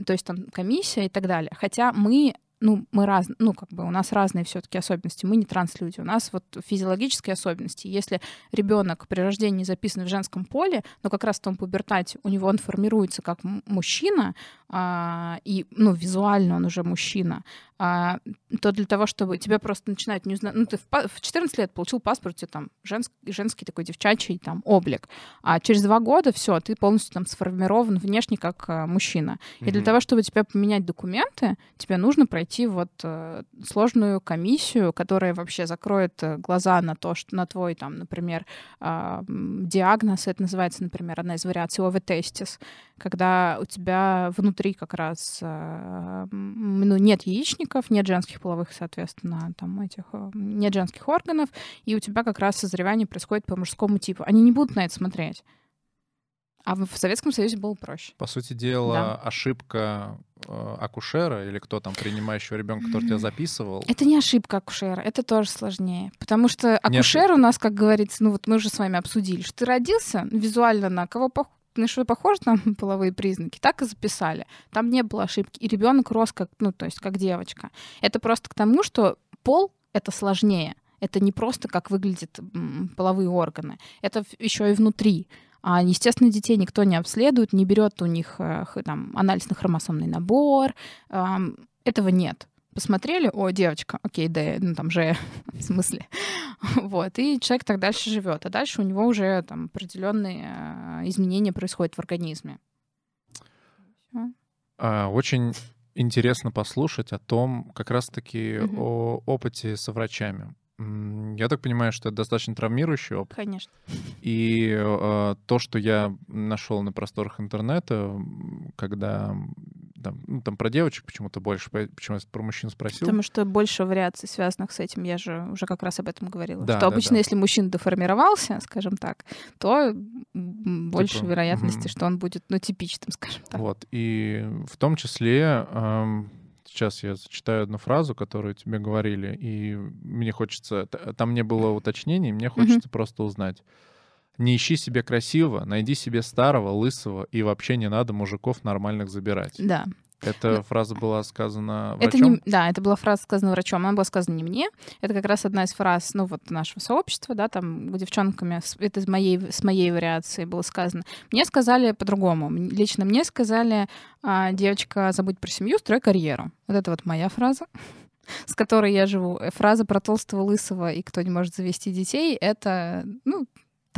то есть там комиссия и так далее. Хотя мы ну, мы раз, ну, как бы у нас разные все-таки особенности. Мы не транслюди. У нас вот физиологические особенности. Если ребенок при рождении записан в женском поле, но как раз в том пубертате у него он формируется как мужчина, а, и, ну, визуально он уже мужчина, а, то для того, чтобы тебя просто начинают не узнать... Ну, ты в, в 14 лет получил паспорт, у тебя там женский, женский такой девчачий там облик, а через два года все, ты полностью там сформирован внешне как а, мужчина. И для того, чтобы тебе поменять документы, тебе нужно пройти вот э, сложную комиссию, которая вообще закроет э, глаза на то, что на твой там, например, а, диагноз, это называется, например, одна из вариаций овотестис, когда у тебя внутри как раз э, ну, нет яичников, нет женских половых, соответственно, там этих, э, нет женских органов, и у тебя как раз созревание происходит по мужскому типу. Они не будут на это смотреть. А в Советском Союзе было проще. По сути дела, Да. ошибка э, акушера или кто там принимающего ребенка, который тебя записывал. Это не ошибка акушера, это тоже сложнее. Потому что акушер у нас, как говорится, ну вот мы уже с вами обсудили, что ты родился визуально на кого пох- на что похож там [laughs] половые признаки, так и записали. Там не было ошибки. И ребенок рос как, ну, то есть как девочка. Это просто к тому, что пол это сложнее. Это не просто как выглядят половые органы. Это еще и внутри. А, естественно, детей никто не обследует, не берет у них э, там, анализ на хромосомный набор. Этого нет. Посмотрели, о, девочка, окей, да, ну там же, [laughs] в смысле. Вот, и человек так дальше живет. А дальше у него уже там определенные э, изменения происходят в организме. А, Очень интересно послушать о том, как раз-таки о опыте со врачами. Я так понимаю, что это достаточно травмирующий опыт. Конечно. И э, то, что я нашел на просторах интернета, когда там, ну, там про девочек почему-то больше, по- почему я про мужчин спросил. Потому что больше вариаций, связанных с этим, я же уже как раз об этом говорила. Да, что да, обычно, да. если мужчина деформировался, скажем так, то м, больше Типа, вероятности, мгм. что он будет, ну, типичным, скажем так. Вот. И в том числе, эм, сейчас я зачитаю одну фразу, которую тебе говорили, и мне хочется... Там не было уточнений, мне хочется просто узнать. Не ищи себе красивого, найди себе старого, лысого, и вообще не надо мужиков нормальных забирать. Да. Эта фраза была сказана Это врачом? не, да, это была фраза сказана врачом. Она была сказана не мне. Это как раз одна из фраз, ну вот нашего сообщества, да, там девчонками. с- Это из моей с моей вариации было сказано. Мне сказали по-другому. Лично мне сказали, а, девочка, забудь про семью, строй карьеру. Вот это вот моя фраза с которой я живу. Э, Фраза про толстого, лысого и кто не может завести детей, это, ну,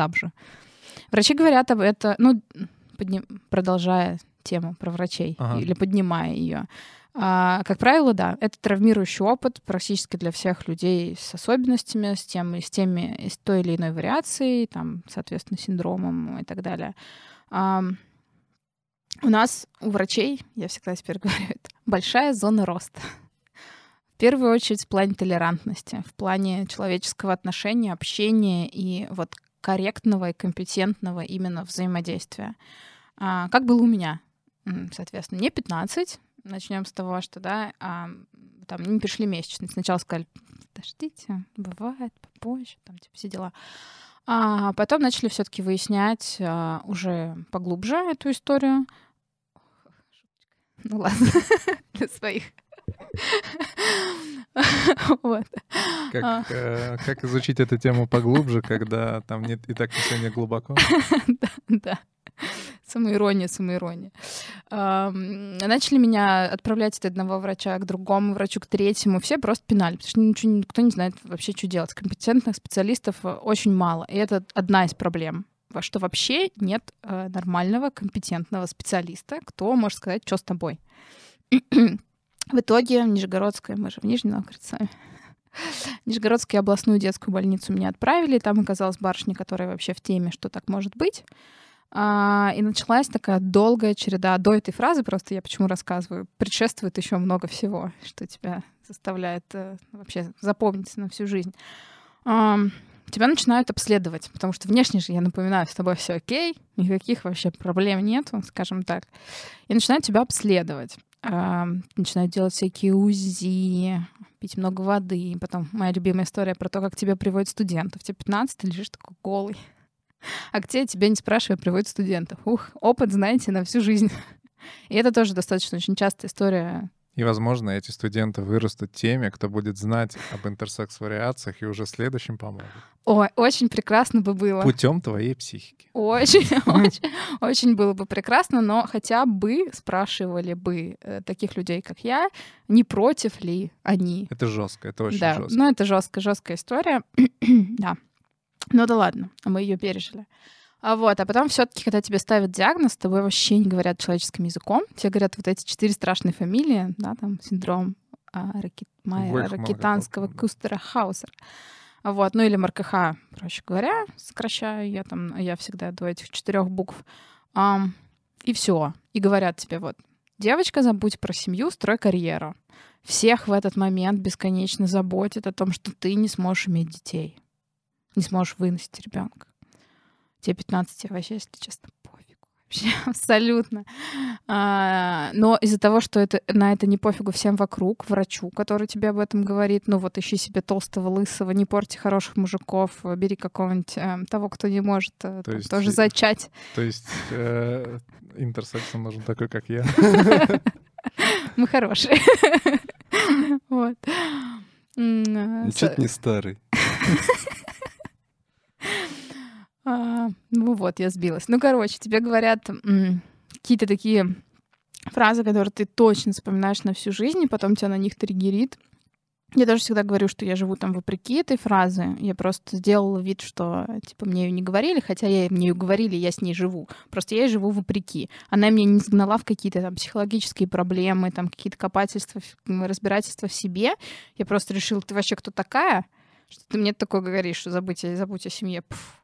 там же. Врачи говорят об это, ну, подним- продолжая тему про врачей Ага. или поднимая ее. А, как правило, да, это травмирующий опыт практически для всех людей с особенностями, с, тем, с теми, с той или иной вариацией, там, соответственно, синдромом и так далее. Ам, у нас, у врачей, я всегда теперь [laughs] говорю это, большая зона роста. В первую очередь в плане толерантности, в плане человеческого отношения, общения и вот корректного и компетентного именно взаимодействия. А, как было у меня? Соответственно, мне 15. Начнем с того, что, да, а, там не пришли месячные. Сначала сказали, подождите, бывает попозже, там, типа, все дела. А потом начали все-таки выяснять а, уже поглубже эту историю. Ну ладно, [laughs] для своих. [laughs] Вот. А. Как, э, как изучить эту тему поглубже, когда там нет и так не глубоко? [laughs] Да, да. Самоирония, самоирония. Ам, Начали меня отправлять от одного врача к другому врачу, к третьему. Все просто пинали, потому что ничего, никто не знает вообще, что делать. Компетентных специалистов э, очень мало. И это одна из проблем что вообще нет э, нормального, компетентного специалиста, кто может сказать, что с тобой. [clears throat] В итоге Нижегородская, мы же в Нижнем Новгороде с [laughs] вами, Нижегородскую областную детскую больницу меня отправили. Там оказалась барышня, которая вообще в теме, что так может быть. А, и началась такая долгая череда. До этой фразы просто я почему рассказываю. Предшествует еще много всего, что тебя заставляет э, вообще запомнить на всю жизнь. Ам, тебя начинают обследовать, потому что внешне же, я напоминаю, с тобой все окей, никаких вообще проблем нету, скажем так. И начинают тебя обследовать. Ам, начинают делать всякие УЗИ, пить много воды. Потом моя любимая история про то, как тебя приводят студентов. Тебе 15, ты лежишь такой голый. А где тебя не спрашивая приводят студентов? Ух, опыт, знаете, на всю жизнь. И это тоже достаточно очень частая история. И, возможно, эти студенты вырастут теми, кто будет знать об интерсекс-вариациях и уже следующим поможет. Ой, очень прекрасно бы было. Путем твоей психики. Очень, [laughs] очень, очень было бы прекрасно, но хотя бы спрашивали бы э, таких людей, как я, не против ли они. Это жестко, это очень да, жестко. ну это жесткая, жесткая история. [clears throat] да. Ну да ладно, мы ее пережили. А вот, а потом все-таки, когда тебе ставят диагноз, тобой вообще не говорят человеческим языком. Тебе говорят вот эти четыре страшные фамилии, да, там синдром а, Раки- Майера, да. Кустера, Хаусера. Вот, ну или МРКХ, проще говоря, сокращаю я там, я всегда до этих четырех букв. Ам, и все. И говорят тебе вот, девочка, забудь про семью, строй карьеру. Всех в этот момент бесконечно заботит о том, что ты не сможешь иметь детей, не сможешь выносить ребенка. Тебе 15, тебе вообще, если честно. Вообще [laughs] абсолютно. А, но из-за того, что это, на это не пофигу всем вокруг, врачу, который тебе об этом говорит, ну вот ищи себе толстого, лысого, не порти хороших мужиков, бери какого-нибудь э, того, кто не может э, там есть тоже зачать. [laughs] То есть э, интерсексом нужен такой, как я. [laughs] Мы хорошие. Вот. А, Ничего не старый. А, ну вот, я сбилась. Ну, короче, тебе говорят какие-то такие фразы, которые ты точно запоминаешь на всю жизнь, и потом тебя на них триггерит. Я тоже всегда говорю, что я живу там вопреки этой фразы. Я просто сделала вид, что типа мне ее не говорили, хотя я, мне ее говорили, я с ней живу. Просто я живу вопреки. Она меня не загнала в какие-то там психологические проблемы, там какие-то копательства, разбирательства в себе. Я просто решила, ты вообще кто такая? Что ты мне такое говоришь, что забудь, забудь о семье. Пф.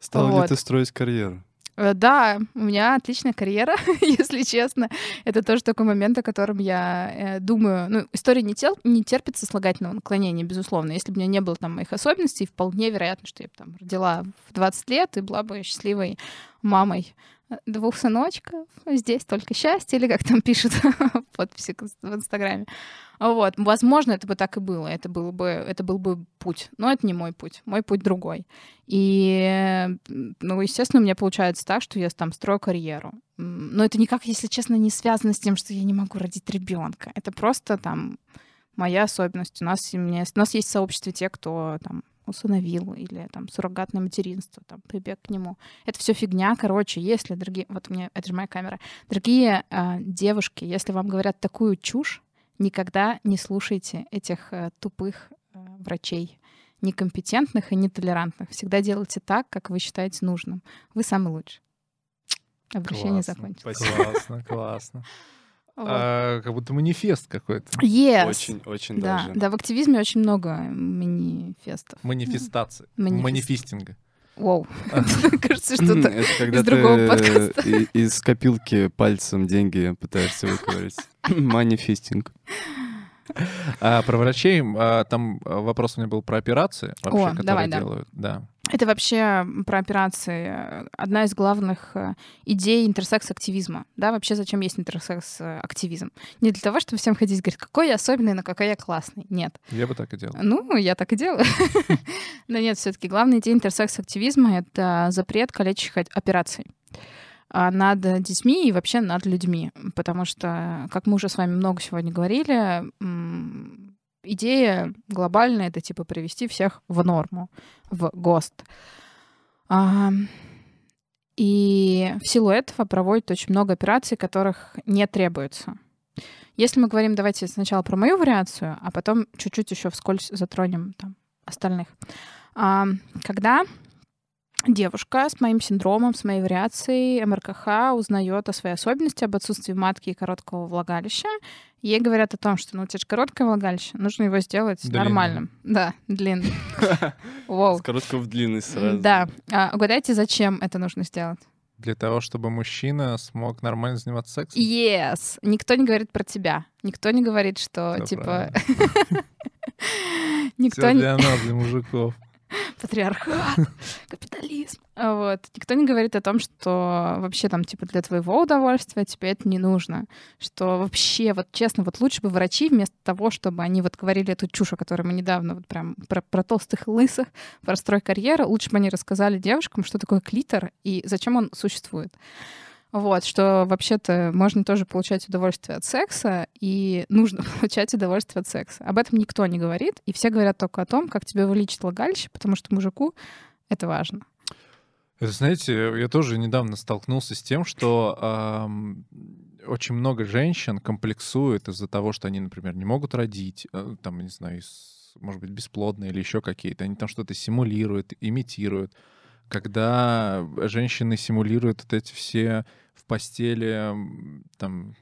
Стал ли Вот. ты строить карьеру? Э, Да, у меня отличная карьера, [laughs] если честно. Это тоже такой момент, о котором я э, думаю. Ну, история не, тел, не терпит сослагательного наклонения, безусловно. Если бы у меня не было там моих особенностей, вполне вероятно, что я бы там родила в 20 лет и была бы счастливой мамой двух сыночков, здесь только счастье, или как там пишут [laughs] подписи в Инстаграме. Вот, возможно, это бы так и было, это был бы, это был бы путь, но это не мой путь, мой путь другой. И, ну, естественно, у меня получается так, что я там строю карьеру. Но это никак, если честно, не связано с тем, что я не могу родить ребенка. Это просто там моя особенность. У нас, у, меня, у нас есть в сообществе те, кто там усыновил или там суррогатное материнство, там прибег к нему. Это все фигня, короче, если, дорогие, вот у меня, это же моя камера, дорогие э, девушки, если вам говорят такую чушь, никогда не слушайте этих э, тупых э, врачей, некомпетентных и нетолерантных. Всегда делайте так, как вы считаете нужным. Вы самый лучший. Обращение Классно, закончилось. Классно, классно. А, как будто манифест какой-то. Yes. Очень, очень Да, даже. да, в активизме очень много манифестов. Манифестации. Манифест. Манифестинга. Воу. [laughs] Кажется, что-то из другого ты подкаста. из копилки пальцем деньги пытаешься выковырять. [laughs] Манифестинг. А про врачей, а, там а, вопрос у меня был про операции, вообще, О, которые давай, да. делают. Да. Это вообще про операции одна из главных э, идей интерсекс-активизма. Да, вообще зачем есть интерсекс-активизм? Не для того, чтобы всем ходить и говорить, какой я особенный, но какой я классный. Нет. Я бы так и делал. Ну, я так и делаю. [laughs] Но нет, все таки главная идея интерсекс-активизма — это запрет калечащих о- операций а, над детьми и вообще над людьми. Потому что, как мы уже с вами много сегодня говорили, идея глобальная — это типа привести всех в норму, в ГОСТ. А, И в силу этого проводят очень много операций, которых не требуется. Если мы говорим, давайте сначала про мою вариацию, а потом чуть-чуть еще вскользь затронем там остальных. А, Когда девушка с моим синдромом, с моей вариацией МРКХ узнает о своей особенности, об отсутствии матки и короткого влагалища, ей говорят о том, что ну, у тебя же короткое влагалище, нужно его сделать Длинным. нормальным. Да, длинным. С короткого в длинный сразу. Да. А, угадайте, зачем это нужно сделать? Для того, чтобы мужчина смог нормально заниматься сексом. Yes. Никто не говорит про тебя. Никто не говорит, что, типа... [laughs] Никто не... для нас, для мужиков. [laughs] патриархат, [laughs] капитализм. Вот. Никто не говорит о том, что вообще там, типа, для твоего удовольствия тебе это не нужно. Что вообще, вот честно, вот лучше бы врачи вместо того, чтобы они вот говорили эту чушь, о которой мы недавно вот прям про, про толстых лысых, про строй карьеры, лучше бы они рассказали девушкам, что такое клитор и зачем он существует. Вот, что вообще-то можно тоже получать удовольствие от секса, и нужно [laughs] получать удовольствие от секса. Об этом никто не говорит, и все говорят только о том, как тебе вылечить влагалище, потому что мужику это важно. Это, знаете, я тоже недавно столкнулся с тем, что ам, очень много женщин комплексуют из-за того, что они, например, не могут родить, э, там, не знаю, из- может быть, бесплодные или еще какие-то. Они там что-то симулируют, имитируют. Когда женщины симулируют вот эти все в постели там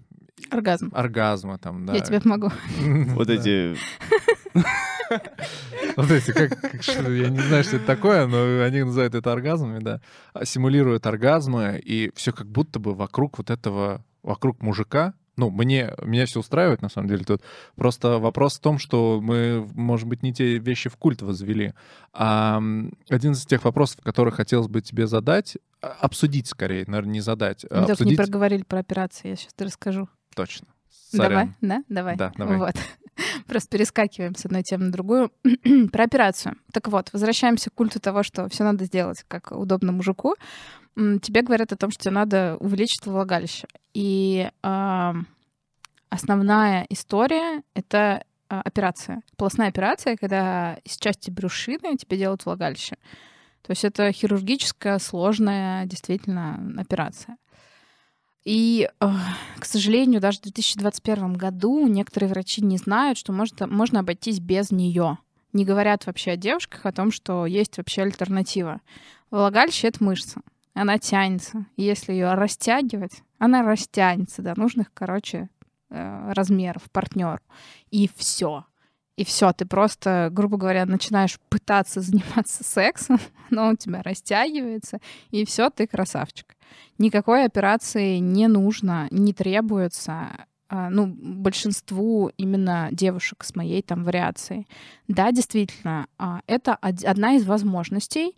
Оргазм. оргазмы, там, да. Я тебе помогу. [laughs] Вот эти... [laughs] Вот эти, как, как что- я не знаю, что это такое, но они называют это оргазмами, да. А, Симулируют оргазмы, и все как будто бы вокруг вот этого, вокруг мужика. Ну, мне, меня все устраивает, на самом деле, тут. Просто вопрос в том, что мы, может быть, не те вещи в культ возвели. А один из тех вопросов, которые хотелось бы тебе задать, а, обсудить скорее, наверное, не задать, а Мы только не обсудить проговорили про операции, я сейчас расскажу. точно. Давай, Сорян. да? Давай. Да, давай. Вот. [laughs] Просто перескакиваем с одной темы на другую. [clears throat] Про операцию. Так вот, возвращаемся к культу того, что все надо сделать, как удобно мужику. Тебе говорят о том, что тебе надо увеличить влагалище. И ам, основная история — это а, операция. Полостная операция, когда из части брюшины тебе делают влагалище. То есть это хирургическая, сложная действительно операция. И, э, к сожалению, даже в 2021 году некоторые врачи не знают, что может, можно обойтись без нее. Не говорят вообще о девушках о том, что есть вообще альтернатива. Влагалище — это мышца. Она тянется. Если ее растягивать, она растянется до нужных, короче, э, размеров партнер. И все. И все, ты просто, грубо говоря, начинаешь пытаться [laughs] заниматься сексом, но у тебя растягивается, и все, ты красавчик. Никакой операции не нужно, не требуется а, ну, большинству именно девушек с моей там вариацией. Да, действительно, а, это од- одна из возможностей.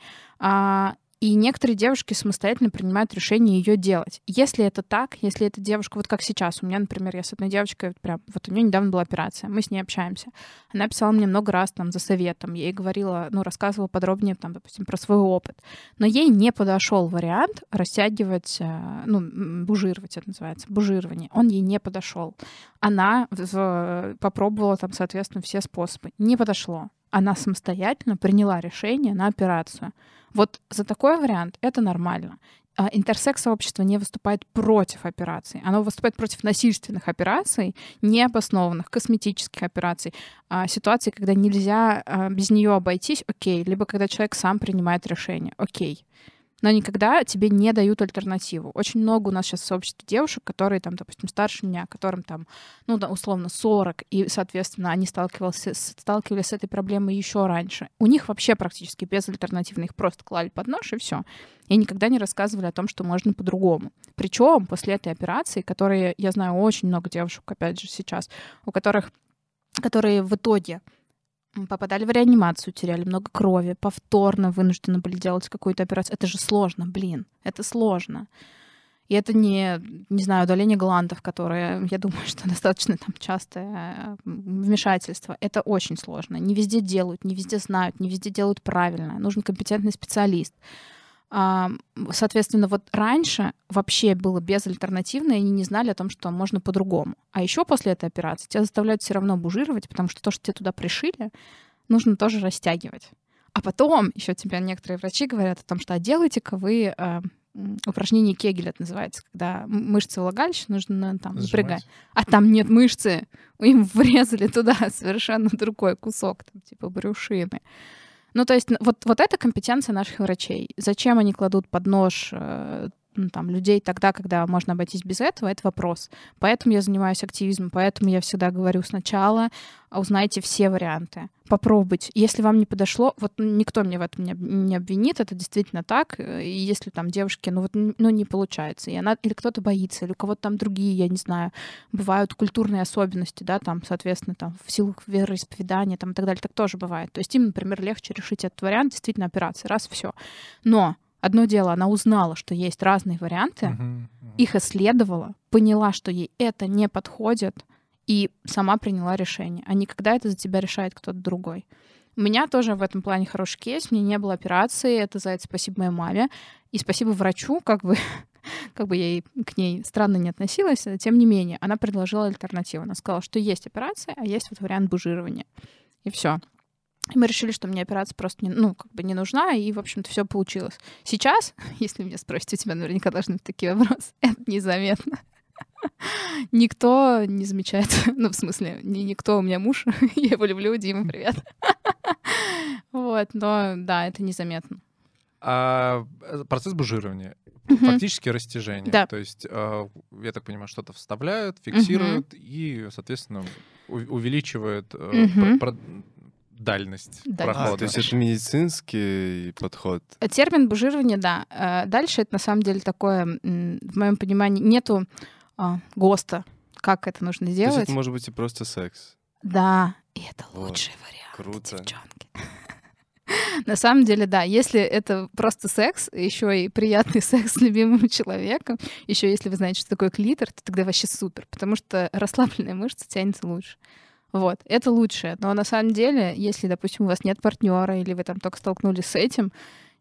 И некоторые девушки самостоятельно принимают решение ее делать. Если это так, если эта девушка, вот как сейчас, у меня, например, я с одной девочкой, прям, вот у нее недавно была операция, мы с ней общаемся. Она писала мне много раз там за советом, ей говорила, ну, рассказывала подробнее, там, допустим, про свой опыт. Но ей не подошел вариант растягивать, э, ну, бужировать это называется, бужирование. Он ей не подошел. Она в, попробовала там, соответственно, все способы. Не подошло. Она самостоятельно приняла решение на операцию. Вот за такой вариант это нормально. А интерсекс-сообщество не выступает против операций. Оно выступает против насильственных операций, необоснованных, косметических операций, а, ситуаций, когда нельзя а, без нее обойтись, окей, либо когда человек сам принимает решение, окей но никогда тебе не дают альтернативу. Очень много у нас сейчас сообществ девушек, которые там, допустим, старше меня, которым там, ну, условно, 40, и, соответственно, они сталкивались, сталкивались с этой проблемой еще раньше. У них вообще практически безальтернативно, их просто клали под нож, и все. И никогда не рассказывали о том, что можно по-другому. Причем после этой операции, которые, я знаю очень много девушек, опять же, сейчас, у которых которые в итоге попадали в реанимацию, теряли много крови, повторно вынуждены были делать какую-то операцию. Это же сложно, блин, это сложно. И это не, не знаю, удаление гландов, которое, я думаю, [laughs] что достаточно там частое вмешательство. Это очень сложно. Не везде делают, не везде знают, не везде делают правильно. Нужен компетентный специалист. Соответственно, вот раньше вообще было безальтернативно, и они не знали о том, что можно по-другому. А еще после этой операции тебя заставляют все равно бужировать, потому что то, что тебе туда пришили, нужно тоже растягивать. А потом еще тебе некоторые врачи говорят о том, что а делайте-ка вы э, упражнение Кегеля, это называется, когда мышцы влагалища нужно там напрягать. А там нет мышцы, [laughs] им врезали туда [laughs] совершенно другой кусок, там, типа брюшины. Ну, то есть вот, вот это компетенция наших врачей. Зачем они кладут под нож э, ну, там, людей тогда, когда можно обойтись без этого, это вопрос. Поэтому я занимаюсь активизмом, поэтому я всегда говорю сначала узнайте все варианты, попробуйте. Если вам не подошло, вот никто мне в этом не, обвинит, это действительно так. И если там девушки, ну вот ну, не получается, и она, или кто-то боится, или у кого-то там другие, я не знаю, бывают культурные особенности, да, там, соответственно, там, в силу вероисповедания, там, и так далее, так тоже бывает. То есть им, например, легче решить этот вариант, действительно, операции, раз, все. Но Одно дело, она узнала, что есть разные варианты, uh-huh, uh-huh. их исследовала, поняла, что ей это не подходит, и сама приняла решение. А не когда это за тебя решает кто-то другой. У меня тоже в этом плане хороший кейс. Мне не было операции. Это за это спасибо моей маме. И спасибо врачу, как бы, [laughs] как бы я к ней странно не относилась, тем не менее, она предложила альтернативу. Она сказала, что есть операция, а есть вот вариант бужирования. И все. Мы решили, что мне операция просто не, ну, как бы не нужна, и, в общем-то, все получилось. Сейчас, [laughs] если меня спросите, у тебя наверняка должны быть такие вопросы, [laughs] это незаметно. [laughs] Никто не замечает, ну, в смысле, не никто, у меня муж, я его люблю, Дима, привет. Вот, но да, это незаметно. А э, процесс бужирования, фактически растяжение. Да. То есть, а, я так понимаю, что-то вставляют, фиксируют и, соответственно, увеличивают э, дальность да. прохода. А, то есть это медицинский подход? Термин бужирование, да. Э, дальше это на самом деле такое, в моем понимании, нету а, ГОСТа, как это нужно сделать. То есть это может быть и просто секс? Да, и это вот. лучший вариант, Круто. девчонки. [laughs] На самом деле, да, если это просто секс, еще и приятный [laughs] секс с любимым человеком, еще если вы знаете, что такое клитор, то тогда вообще супер, потому что расслабленная мышца тянется лучше. Вот, это лучшее. Но на самом деле, если, допустим, у вас нет партнера или вы там только столкнулись с этим,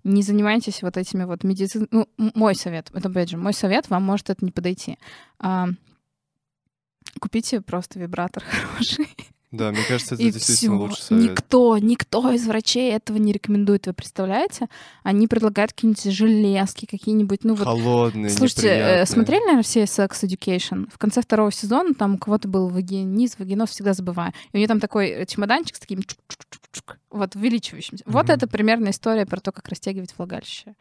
не занимайтесь вот этими вот медицин... Ну, мой совет, это опять же, мой совет, вам может это не подойти. А, купите просто вибратор [laughs] хороший. Да, мне кажется, это и действительно всё. лучший совет. Никто, никто из врачей этого не рекомендует, вы представляете? Они предлагают какие-нибудь железки, какие-нибудь, ну вот... Холодные, Слушайте, э, неприятные. смотрели, наверное, все Sex Education? В конце второго сезона там у кого-то был вагиниз, вагиноз, всегда забываю. И у нее там такой э, чемоданчик с таким чук-чук-чук-чук, вот увеличивающимся. Вот Мгм. это примерно история про то, как растягивать влагалище.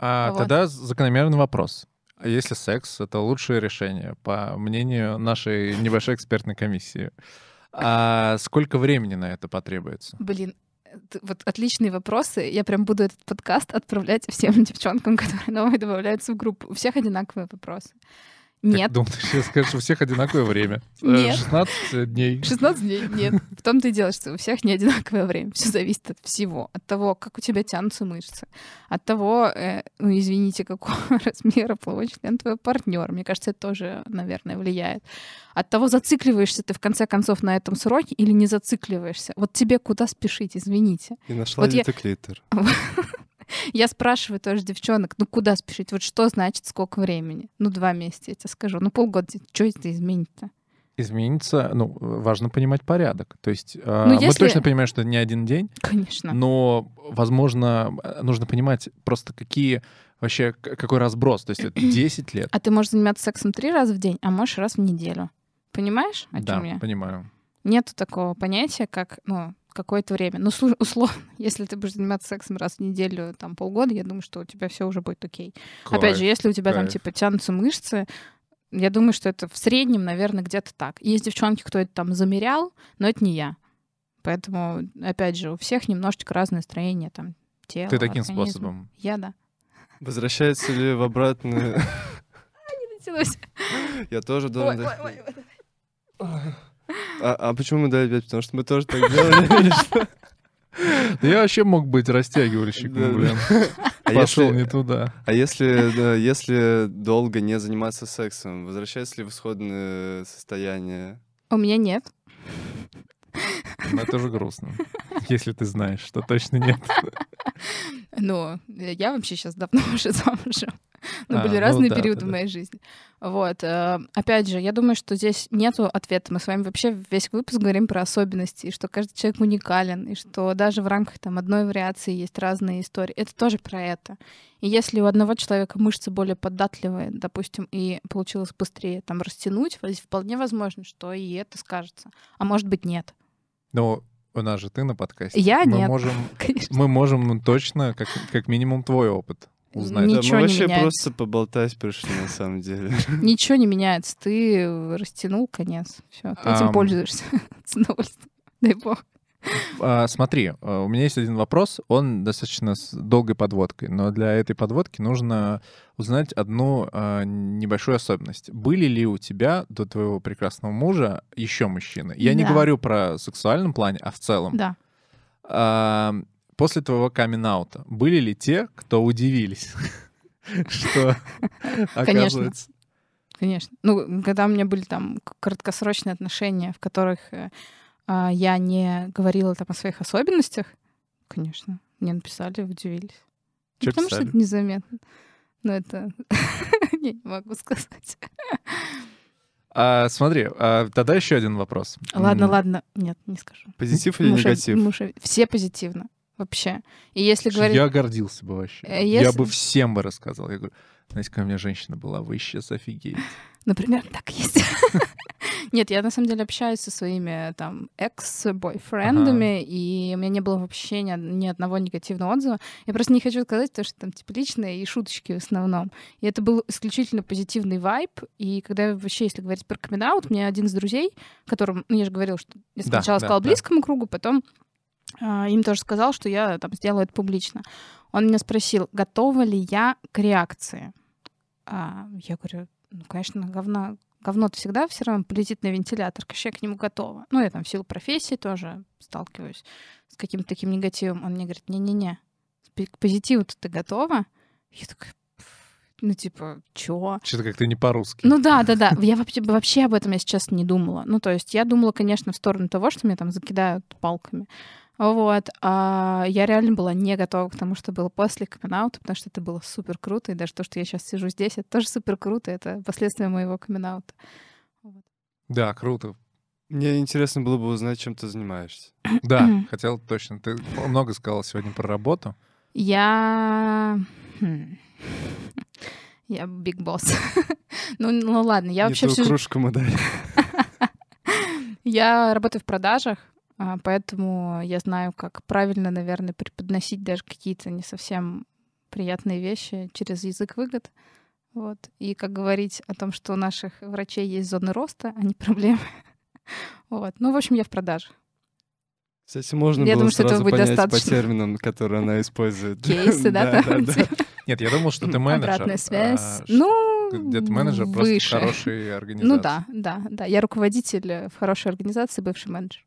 А, Вот. Тогда закономерный вопрос. А если секс — это лучшее решение, по мнению нашей небольшой экспертной комиссии, а сколько времени на это потребуется? Блин, вот отличные вопросы. Я прям буду этот подкаст отправлять всем [laughs] девчонкам, которые новые добавляются в группу. У всех одинаковые вопросы. Нет. Думаешь, сейчас скажешь, у всех одинаковое время. Э, Нет. 16 дней. 16 дней? Нет. В том-то и дело, что у всех не одинаковое время. Все зависит от всего. От того, как у тебя тянутся мышцы. От того, э, ну, извините, какого [laughs] размера половой член твой партнер. Мне кажется, это тоже, наверное, влияет. От того, зацикливаешься ты в конце концов на этом сроке или не зацикливаешься. Вот тебе куда спешить, извините. И нашла Вот ли я- ты клитор? [laughs] [laughs] Я спрашиваю тоже девчонок, ну куда спешить? Вот что значит сколько времени? Ну, два месяца, я тебе скажу. Ну, полгода, что это изменит-то? Изменится, ну, важно понимать порядок. То есть э, Ну, мы если- точно понимаем, что это не один день, Конечно. но, возможно, нужно понимать просто какие вообще, какой разброс. То есть это 10 [clears throat] лет. А ты можешь заниматься сексом три раза в день, а можешь раз в неделю. Понимаешь, о Да, чем я? понимаю. Нету такого понятия, как, ну, какое-то время. Ну, условно, [laughs] если ты будешь заниматься сексом раз в неделю, там, полгода, я думаю, что у тебя все уже будет окей. Опять Кайф, же, если у тебя там, кайф. типа, тянутся мышцы, я думаю, что это в среднем, наверное, где-то так. Есть девчонки, кто это там замерял, но это не я. Поэтому, опять же, у всех немножечко разное строение там тела. Ты таким организма. способом. Я, да. Возвращается ли в обратную... [laughs] Натянулась. Я тоже Ой, должен... А а почему мы дали 5? Потому что мы тоже так делали. [laughs] Да я вообще мог быть растягивальщиком, блин. [laughs] А Пошел не туда. А если, если долго не заниматься сексом, возвращается ли в исходное состояние? У меня нет. Ну, это уже грустно. Если ты знаешь, что точно нет. [laughs] Ну, я вообще сейчас давно уже замужем. [laughs] А, были ну разные периоды в моей жизни. Вот. э, Опять же, я думаю, что здесь нету ответа. Мы с вами вообще весь выпуск говорим про особенности, и что каждый человек уникален, и что даже в рамках там одной вариации есть разные истории. Это тоже про это. И если у одного человека мышцы более податливые, допустим, и получилось быстрее там растянуть, вполне возможно, что и это скажется. А может быть, нет. Но у нас же ты на подкасте. Я мы нет. Можем, [laughs] Конечно. мы можем ну, точно, как, как минимум, твой опыт узнать. Не- Да, Ничего мы не вообще меняется. просто поболтать пришли на самом деле. [laughs] Ничего не меняется. Ты растянул конец. Все, ты этим пользуешься [laughs] с удовольствием. Дай бог. А, смотри, а, у меня есть один вопрос, он достаточно с долгой подводкой, но для этой подводки нужно узнать одну а, небольшую особенность. Были ли у тебя до твоего прекрасного мужа еще мужчины? Я не Да. говорю про сексуальном плане, а в целом. Да. После твоего камин-аута были ли те, кто удивились, [laughs] что оказывается... Конечно. Ну, когда у меня были там краткосрочные отношения, в которых э, а, я не говорила там о своих особенностях, конечно, мне написали, удивились. Ну, Чё потому что это незаметно. Но это [laughs] я не могу сказать. А, смотри, а, тогда еще один вопрос. Ладно, ладно. Нет, не скажу. Позитив или негатив? Все позитивно. Вообще. И если говорить... Я гордился бы вообще. Э, Я если- бы всем бы рассказал. Я говорю, знаете, какая у меня женщина была, вы сейчас офигеете. Например, так есть. [laughs] Нет, я на самом деле общаюсь со своими там экс-бойфрендами, и у меня не было вообще ни, ни одного негативного отзыва. Я просто не хочу сказать то, что там типа личные и шуточки в основном. И это был исключительно позитивный вайб. И когда я вообще, если говорить про камин мне один из друзей, которым, ну я же говорила, что я Да, сначала да, сказала да. близкому кругу, потом им тоже сказал, что я там сделаю это публично. Он меня спросил, готова ли я к реакции. А, я говорю, ну, конечно, говно, говно-то всегда все равно полетит на вентилятор, конечно, я к нему готова. Ну, я там в силу профессии тоже сталкиваюсь с каким-то таким негативом. Он мне говорит, не-не-не, к позитиву-то ты готова? Я такая, «Пф, ну, типа, чё? Что-то как-то не по-русски. Ну да, да, да. Я вообще, вообще об этом я сейчас не думала. Ну, то есть я думала, конечно, в сторону того, что меня там закидают палками. Вот. А я реально была не готова к тому, что было после камин потому что это было супер круто. И даже то, что я сейчас сижу здесь, это тоже супер круто. Это последствия моего камин Да, круто. Мне интересно было бы узнать, чем ты занимаешься. [coughs] Да, хотел точно. Ты много сказал сегодня про работу. Я... хм, [laughs] Я биг босс. [laughs] ну, ну ладно, я Не вообще ту всю кружку мы дали. [laughs] Я работаю в продажах, поэтому я знаю, как правильно, наверное, преподносить даже какие-то не совсем приятные вещи через язык выгод. Вот. И как говорить о том, что у наших врачей есть зоны роста, а не [laughs] проблемы. Вот. Ну, в общем, я в продажах. Кстати, можно Я было думаю, что этого сразу будет понять по достаточно. терминам, которые она использует. [laughs] Кейсы, да, Нет, я думал, что ты менеджер. обратная связь. а, ш- Ну, где-то менеджер просто в выше. хорошей организации. Ну да, да, да. Я руководитель в хорошей организации, бывший менеджер.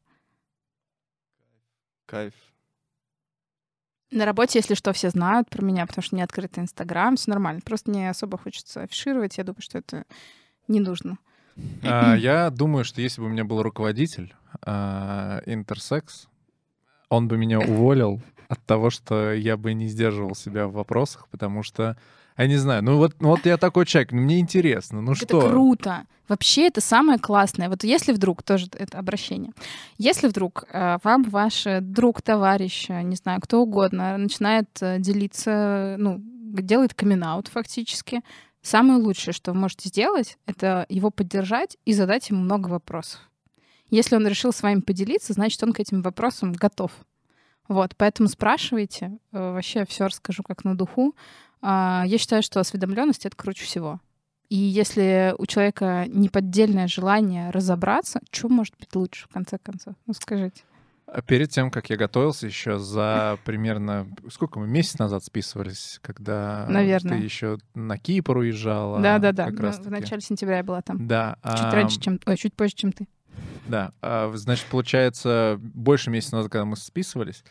Кайф. На работе, если что, все знают про меня, потому что не открытый Инстаграм, все нормально. Просто не особо хочется афишировать. Я думаю, что это не нужно. А, [laughs] Я думаю, что если бы у меня был руководитель а, интерсекс, он бы меня уволил от того, что я бы не сдерживал себя в вопросах, потому что, я не знаю, ну вот, ну вот я такой человек, ну мне интересно, ну это что? круто. Вообще это самое классное. Вот если вдруг, тоже это обращение, если вдруг э, вам ваш э, друг, товарищ, э, не знаю, кто угодно, начинает делиться, ну, делает камин фактически, самое лучшее, что вы можете сделать, это его поддержать и задать ему много вопросов. Если он решил с вами поделиться, значит, он к этим вопросам готов. Вот, поэтому спрашивайте. Вообще все расскажу как на духу. А, Я считаю, что осведомленность это круче всего. И если у человека неподдельное желание разобраться, что может быть лучше, в конце концов? Ну, скажите. А Перед тем, как я готовился еще за примерно... Сколько мы? Месяц назад списывались, когда Наверное. ты еще на Кипр уезжала. Да-да-да. как ну, раз В начале сентября я была там. Да. Чуть ам, раньше, чем... Ой, чуть позже, чем ты. Да, а, значит, получается, больше месяца назад, когда мы списывались,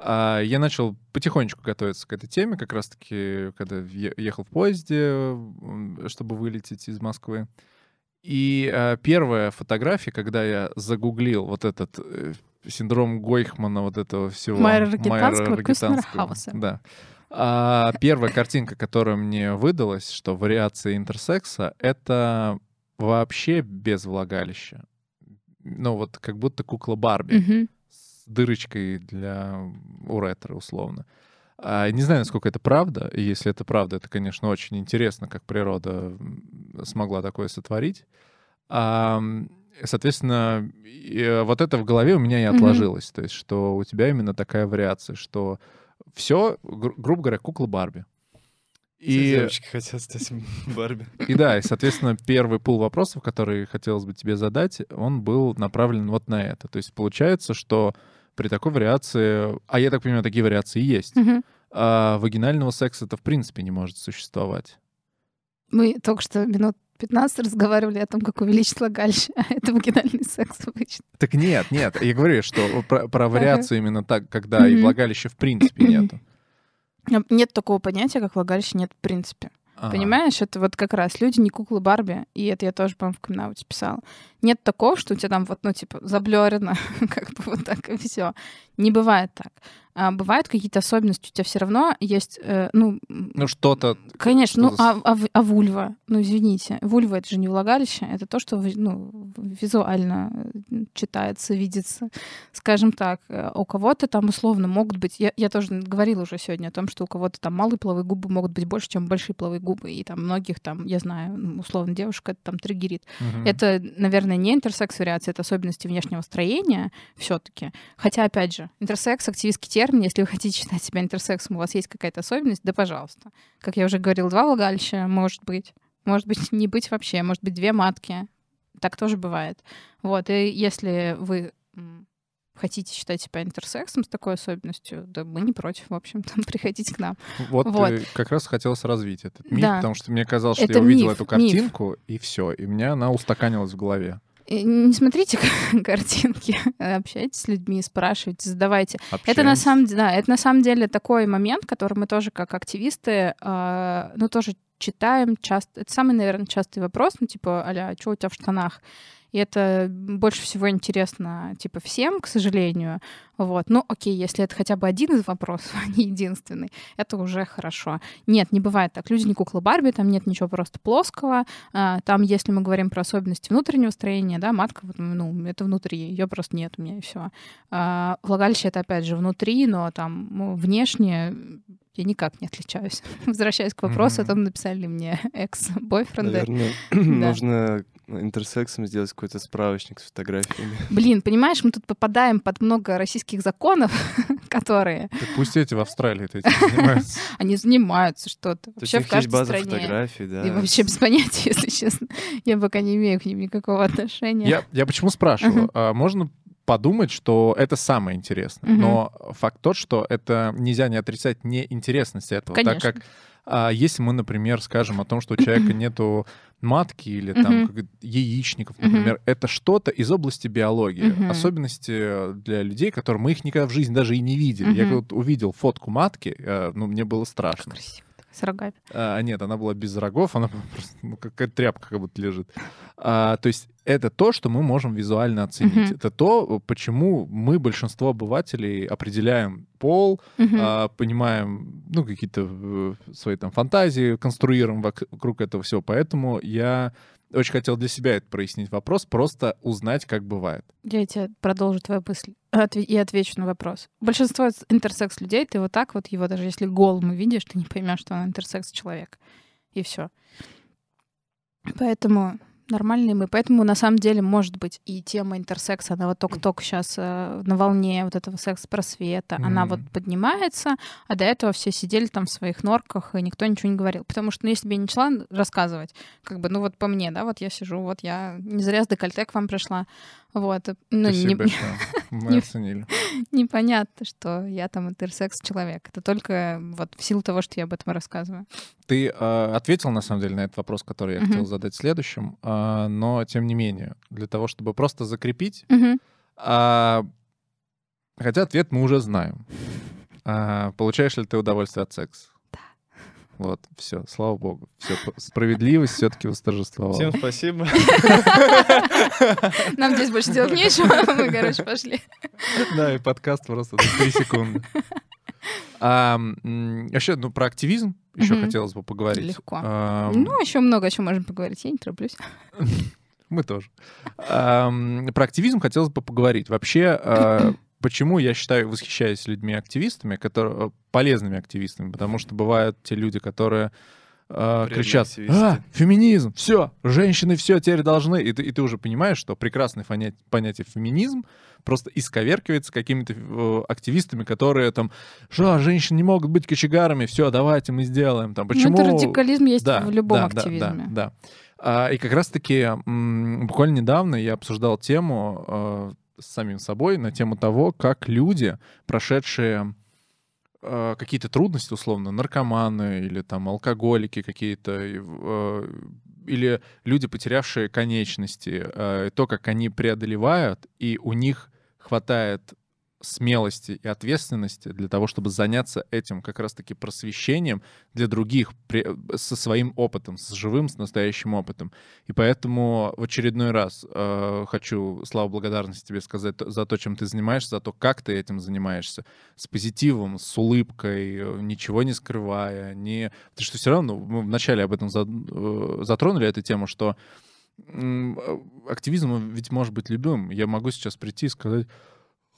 а, я начал потихонечку готовиться к этой теме, как раз-таки, когда ехал в поезде, чтобы вылететь из Москвы. И а, первая фотография, когда я загуглил вот этот э, синдром Гойхмана, вот этого всего. Кюстнера Рокитанского, Хауса. Да. А, первая картинка, которая мне выдалась, что вариация интерсекса — это вообще без влагалища. Ну вот как будто кукла Барби Мгм. С дырочкой для уретры, условно. А, не знаю, насколько это правда. И если это правда, это, конечно, очень интересно, как природа смогла такое сотворить. А, соответственно, э, вот это в голове у меня и отложилось. То есть, что у тебя именно такая вариация, что все, грубо говоря, кукла Барби. И, девочки хотят стать [laughs] Барби. и да, и, соответственно, первый пул вопросов, которые хотелось бы тебе задать, он был направлен вот на это. То есть получается, что при такой вариации, а я так понимаю, такие вариации есть, Мгм. а вагинального секса-то в принципе не может существовать. Мы только что минут 15 разговаривали о том, как увеличить влагалище, [laughs] а это вагинальный секс обычно. Так нет, нет, я говорю, что про, про вариацию именно так, когда и влагалища в принципе нету. А Нет такого понятия, как влагалище нет в принципе. Понимаешь, это вот как раз люди не куклы Барби, и это я тоже, по-моему, в камин писала. Нет такого, что у тебя там вот, ну, типа, заблерено, [laughs] как бы вот так и все. Не бывает так. А бывают какие-то особенности, у тебя все равно есть, э, ну, Ну что-то... Конечно, ну что-то с- а, а а вульва, ну извините, вульва это же не влагалище, это то, что ну, визуально э, читается, видится, скажем так. Э, У кого-то там условно могут быть, я, я тоже говорила уже сегодня о том, что у кого-то там малые половые губы могут быть больше, чем большие половые губы, и там многих там, я знаю, ну, условно девушка это там триггерит. Мгм. Это, наверное, не интерсекс-вариация, это особенности внешнего строения все таки Хотя, опять же, интерсекс — активистский термин. Если вы хотите считать себя интерсексом, у вас есть какая-то особенность, да пожалуйста. Как я уже говорила, два влагалища, может быть. Может быть, не быть вообще. Может быть, две матки. Так тоже бывает. Вот. И если вы хотите считать себя интерсексом с такой особенностью, да мы не против, в общем-то, [laughs] приходите к нам. Вот, Вот. э, как раз хотелось развить этот миф, Да. потому что мне казалось, что Это я увидел миф, эту миф. картинку, и все, и у меня она устаканилась в голове. Не смотрите [laughs] картинки, общайтесь с людьми, спрашивайте, задавайте. Это на самом деле, да, это на самом деле такой момент, который мы тоже как активисты, а, ну тоже читаем часто. Это самый, наверное, частый вопрос, ну типа, аля, что у тебя в штанах? И это больше всего интересно, типа, всем, к сожалению. Вот. Ну, окей, если это хотя бы один из вопросов, [laughs] а не единственный, это уже хорошо. Нет, не бывает так. Люди не куклы Барби, там нет ничего просто плоского. А, Там, если мы говорим про особенности внутреннего строения, да, матка, ну, это внутри, ее просто нет у меня, и все. Влагалище это, опять же, внутри, но там ну, внешне я никак не отличаюсь. [laughs] Возвращаясь к вопросу, о Мгм. том написали мне [laughs] экс-бойфренды. Наверное, [clears throat] нужно интерсексом сделать какой-то справочник с фотографиями. Блин, понимаешь, мы тут попадаем под много российских законов, [laughs] которые Так пусть эти в Австралии этим занимаются. они занимаются что-то. Вообще в каждой база стране. фотографий, да. И вообще без понятия, если честно. Я пока не имею к ним никакого отношения. Я, я почему спрашиваю? А, можно подумать, что это самое интересное. Мгм. Но факт тот, что это нельзя не отрицать неинтересность этого. Конечно. Так как А если мы, например, скажем о том, что у человека [clears throat] нету матки или там как яичников, например, это что-то из области биологии. Мгм. Особенности для людей, которые мы их никогда в жизни даже и не видели. Я вот увидел фотку матки, э, ну, мне было страшно. Красиво. С рогами. А, нет, она была без рогов, она [laughs] просто ну, какая тряпка как будто лежит. А, то есть это то, что мы можем визуально оценить. Мгм. Это то, почему мы, большинство обывателей, определяем пол, Мгм. а, понимаем, ну, какие-то э, свои там фантазии, конструируем вок- вокруг этого всего. Поэтому я очень хотел для себя это прояснить вопрос, просто узнать, как бывает. Я тебе продолжу твою мысль и отвечу на вопрос. Большинство интерсекс людей, ты вот так вот его, даже если голым увидишь, ты не поймешь, что он интерсекс человек. И все. Поэтому нормальные мы. Поэтому на самом деле, может быть, и тема интерсекса, она вот только-только сейчас на волне вот этого секс-просвета, она Мгм. вот поднимается, а до этого все сидели там в своих норках, и никто ничего не говорил. Потому что, ну, если бы я не начала рассказывать, как бы, ну вот по мне, да, вот я сижу, вот я не зря с декольте к вам пришла, вот. Ну, Спасибо не- большое. [laughs] Мы оценили. непонятно, что я там интерсекс-человек. Это только вот в силу того, что я об этом рассказываю. Ты э, ответил, на самом деле, на этот вопрос, который я хотел задать следующим, а, но, тем не менее, для того, чтобы просто закрепить, а, хотя ответ мы уже знаем. А, получаешь ли ты удовольствие от секса? Вот, все, слава богу. Все, справедливость все-таки восторжествовала. Всем спасибо. [laughs] Нам здесь больше делать нечего, [laughs] мы, короче, пошли. Да, и подкаст просто 3 секунды. [laughs] А, вообще, ну, про активизм еще Мгм. хотелось бы поговорить. Легко. А, Ну, еще много о чем можем поговорить, я не тороплюсь. Мы тоже. Про активизм хотелось бы поговорить. Вообще, а, [clears throat] почему я считаю, восхищаюсь людьми-активистами, которые полезными активистами, потому что бывают те люди, которые Вредные кричат, активисты. а, феминизм, все, женщины все теперь должны. И ты, и ты уже понимаешь, что прекрасное понятие, понятие феминизм просто исковеркивается какими-то э, активистами, которые там, что, женщины не могут быть кочегарами, все, давайте мы сделаем. Там, почему... Ну, это радикализм есть Да, в любом да, да, активизме. Да, да. А, и как раз-таки буквально недавно я обсуждал тему э, с самим собой на тему того, как люди, прошедшие э, какие-то трудности, условно, наркоманы или там алкоголики какие-то, э, или люди, потерявшие конечности, э, то, как они преодолевают, и у них хватает смелости и ответственности для того, чтобы заняться этим как раз-таки просвещением для других при- со своим опытом, с живым, с настоящим опытом. И поэтому в очередной раз э, хочу славу благодарности тебе сказать за то, чем ты занимаешься, за то, как ты этим занимаешься, с позитивом, с улыбкой, э, ничего не скрывая, не... Потому что все равно, мы вначале об этом э, затронули эту тему, что э, активизм ведь может быть любым. Я могу сейчас прийти и сказать,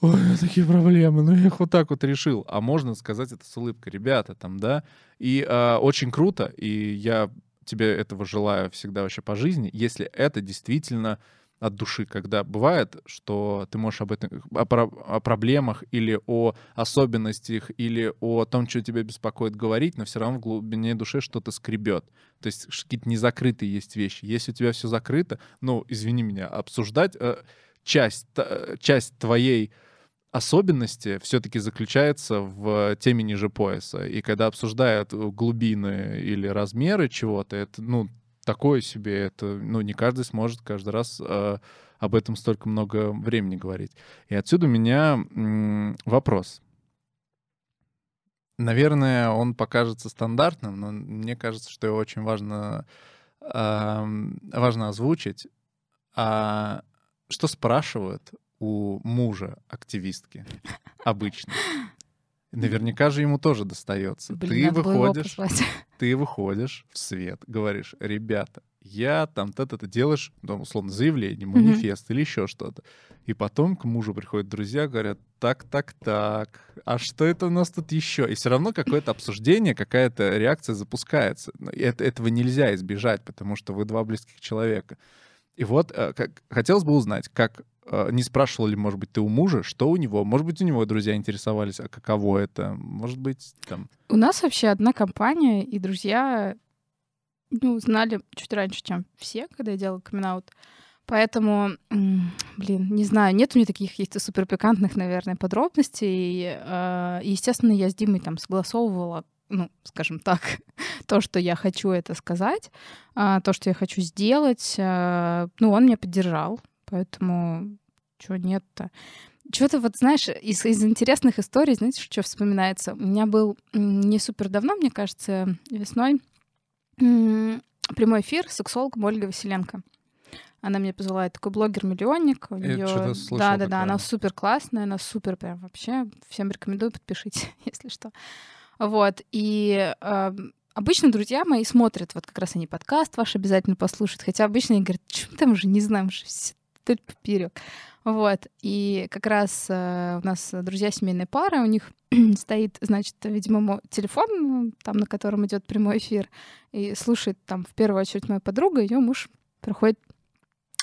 ой, такие проблемы, ну я их вот так вот решил. А можно сказать это с улыбкой, ребята, там, да. И э, очень круто, и я тебе этого желаю всегда вообще по жизни, если это действительно от души, когда бывает, что ты можешь об этом, о, о проблемах или о особенностях, или о том, что тебя беспокоит, говорить, но все равно в глубине души что-то скребет. То есть какие-то незакрытые есть вещи. Если у тебя все закрыто, ну, извини меня, обсуждать э, часть, т- часть твоей особенности все-таки заключается в теме ниже пояса. И когда обсуждают э, глубины или размеры чего-то, это, ну, такое себе, это, ну, не каждый сможет каждый раз э, об этом столько много времени говорить. И отсюда у меня м, вопрос. Наверное, он покажется стандартным, но мне кажется, что его очень важно, ам, важно озвучить. А что спрашивают у мужа активистки обычно? Наверняка же ему тоже достается. Блин, ты выходишь, [laughs] ты выходишь в свет, говоришь, ребята, я там то-то делаешь, ну, условно, заявление, манифест или еще что-то. И потом к мужу приходят друзья, говорят, так, так, так, а что это у нас тут еще? И все равно какое-то обсуждение, какая-то реакция запускается. Это, этого нельзя избежать, потому что вы два близких человека. И вот э, как, хотелось бы узнать, как не спрашивал ли, может быть, ты у мужа, что у него? Может быть, у него друзья интересовались, а каково это? Может быть, там... У нас вообще одна компания, и друзья ну, знали чуть раньше, чем все, когда я делала камин Поэтому, м, блин, не знаю, нет у меня таких каких-то супер пикантных, наверное, подробностей. Э, И, естественно, я с Димой там согласовывала, ну, скажем так, [laughs] то, что я хочу это сказать, а, то, что я хочу сделать, а, ну, он меня поддержал, поэтому чего нет-то. Чего-то вот, знаешь, из, из интересных историй, знаете, что вспоминается? У меня был не супер давно, мне кажется, весной прямой эфир с сексологом Ольгой Василенко. Она мне позвала, такой блогер-миллионник. У Я слышал Да, да, да, она супер классная, она супер прям вообще. Всем рекомендую, подпишите, [laughs] если что. Вот. И э, обычно друзья мои смотрят, вот как раз они подкаст ваш обязательно послушают, хотя обычно они говорят, что мы там уже не знаем, что все только поперек. Вот. И как раз э, у нас друзья семейной пары, у них [clears throat] стоит, значит, видимо, мо- телефон, ну, там, на котором идет прямой эфир, и слушает там в первую очередь моя подруга, ее муж проходит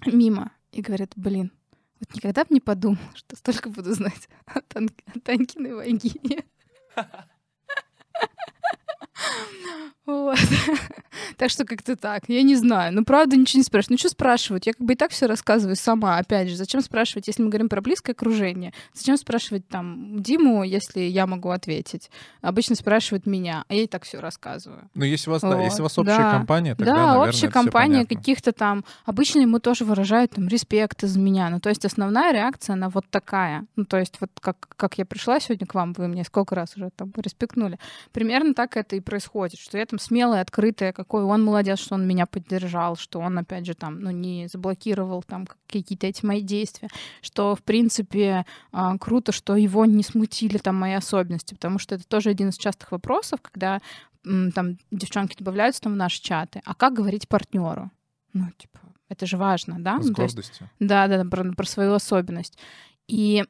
мимо и говорит, блин, вот никогда бы не подумал, что столько буду знать о, Тан- о Танькиной вагине. [laughs] [laughs] Вот. [laughs] Так что как-то так. Я не знаю. Ну, правда, ничего не спрашивают. Ну, что спрашивать? Я как бы и так все рассказываю сама. Опять же, зачем спрашивать, если мы говорим про близкое окружение? Зачем спрашивать там Диму, если я могу ответить? Обычно спрашивают меня, а я и так все рассказываю. Ну, если у вас, да, Вот, если у вас общая да. компания, тогда, да, наверное, общая компания каких-то там... Обычно ему тоже выражают там респект из меня. Ну, то есть основная реакция, она вот такая. Ну, то есть вот как, как я пришла сегодня к вам, вы мне сколько раз уже там респектнули. Примерно так это и происходит, что я там смелая, открытая, какой он молодец, что он меня поддержал, что он, опять же, там, ну, не заблокировал там какие-то эти мои действия, что, в принципе, а, круто, что его не смутили там мои особенности, потому что это тоже один из частых вопросов, когда там девчонки добавляются там в наши чаты, а как говорить партнеру? Ну, типа, это же важно, да? С Ну, есть- гордостью. да, да, да, про, про свою особенность. И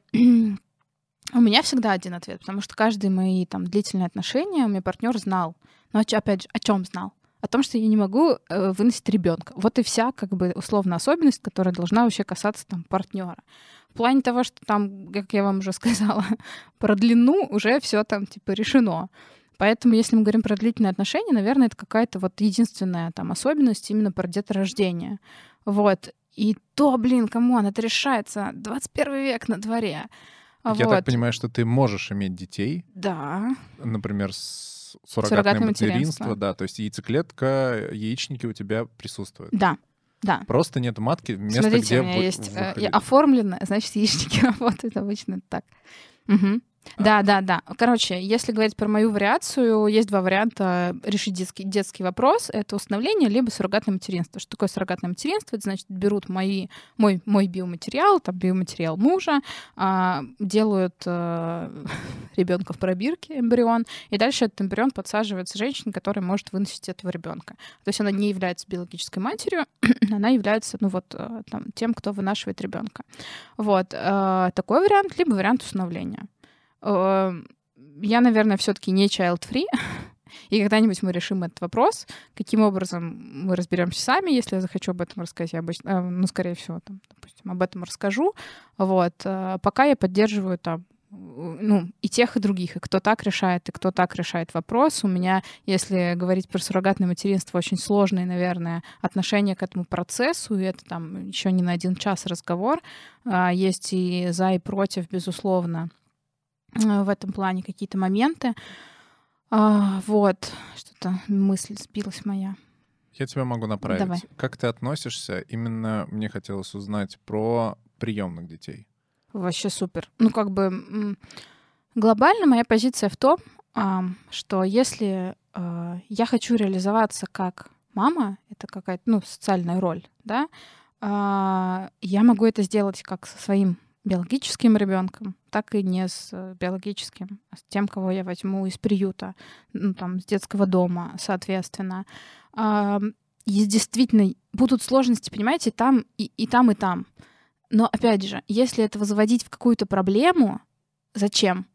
у меня всегда один ответ, потому что каждые мои там длительные отношения у меня партнер знал. Но опять же, о чем знал? О том, что я не могу э, выносить ребенка. Вот и вся, как бы, условно особенность, которая должна вообще касаться там партнера. В плане того, что там, как я вам уже [laughs] сказала, про длину уже все там типа решено. Поэтому, если мы говорим про длительные отношения, наверное, это какая-то вот единственная там особенность именно про деторождение. Вот. И то, блин, come on, это решается. 21 век на дворе. Я вот. так понимаю, что ты можешь иметь детей, Да. например, с суррогатное Суррогатное материнство, материнство. да, то есть яйцеклетка, яичники у тебя присутствуют. Да. Да. Просто нет матки, место, Смотрите, где у меня вы- есть э, я оформлено, значит, яичники [laughs] работают обычно так. Мгм. А. Да, да, да. Короче, если говорить про мою вариацию, есть два варианта решить детский, детский вопрос. Это усыновление, либо суррогатное материнство. Что такое суррогатное материнство? Это значит, берут мои, мой, мой биоматериал, там биоматериал мужа, а, делают [laughs] ребенка в пробирке, эмбрион, и дальше этот эмбрион подсаживается женщине, которая может выносить этого ребенка. То есть она не является биологической матерью, [clears throat] она является, ну вот, э, там, тем, кто вынашивает ребенка. Вот. э, Такой вариант, либо вариант усыновления. Э, Я, наверное, все-таки не child-free, [laughs] и когда-нибудь мы решим этот вопрос. Каким образом мы разберемся сами, если я захочу об этом рассказать, я обычно, э, ну, скорее всего, там, допустим, об этом расскажу. Вот. э, Пока я поддерживаю там ну, и тех, и других, и кто так решает, и кто так решает вопрос. У меня, если говорить про суррогатное материнство, очень сложные, наверное, отношения к этому процессу, и это там еще не на один час разговор. Есть и за, и против, безусловно, в этом плане какие-то моменты. А, Вот, что-то мысль сбилась моя. Я тебя могу направить. Давай. Как ты относишься? Именно мне хотелось узнать про приемных детей. Вообще супер. Ну, как бы глобально моя позиция в том, ам, что если э, я хочу реализоваться как мама, это какая-то, ну, социальная роль, да, а, я могу это сделать как со своим биологическим ребенком, так и не с э, биологическим, а с тем, кого я возьму из приюта, ну, там, с детского дома, соответственно. Есть действительно, будут сложности, понимаете, там и, и там, и там. Но опять же, если этого заводить в какую-то проблему, зачем?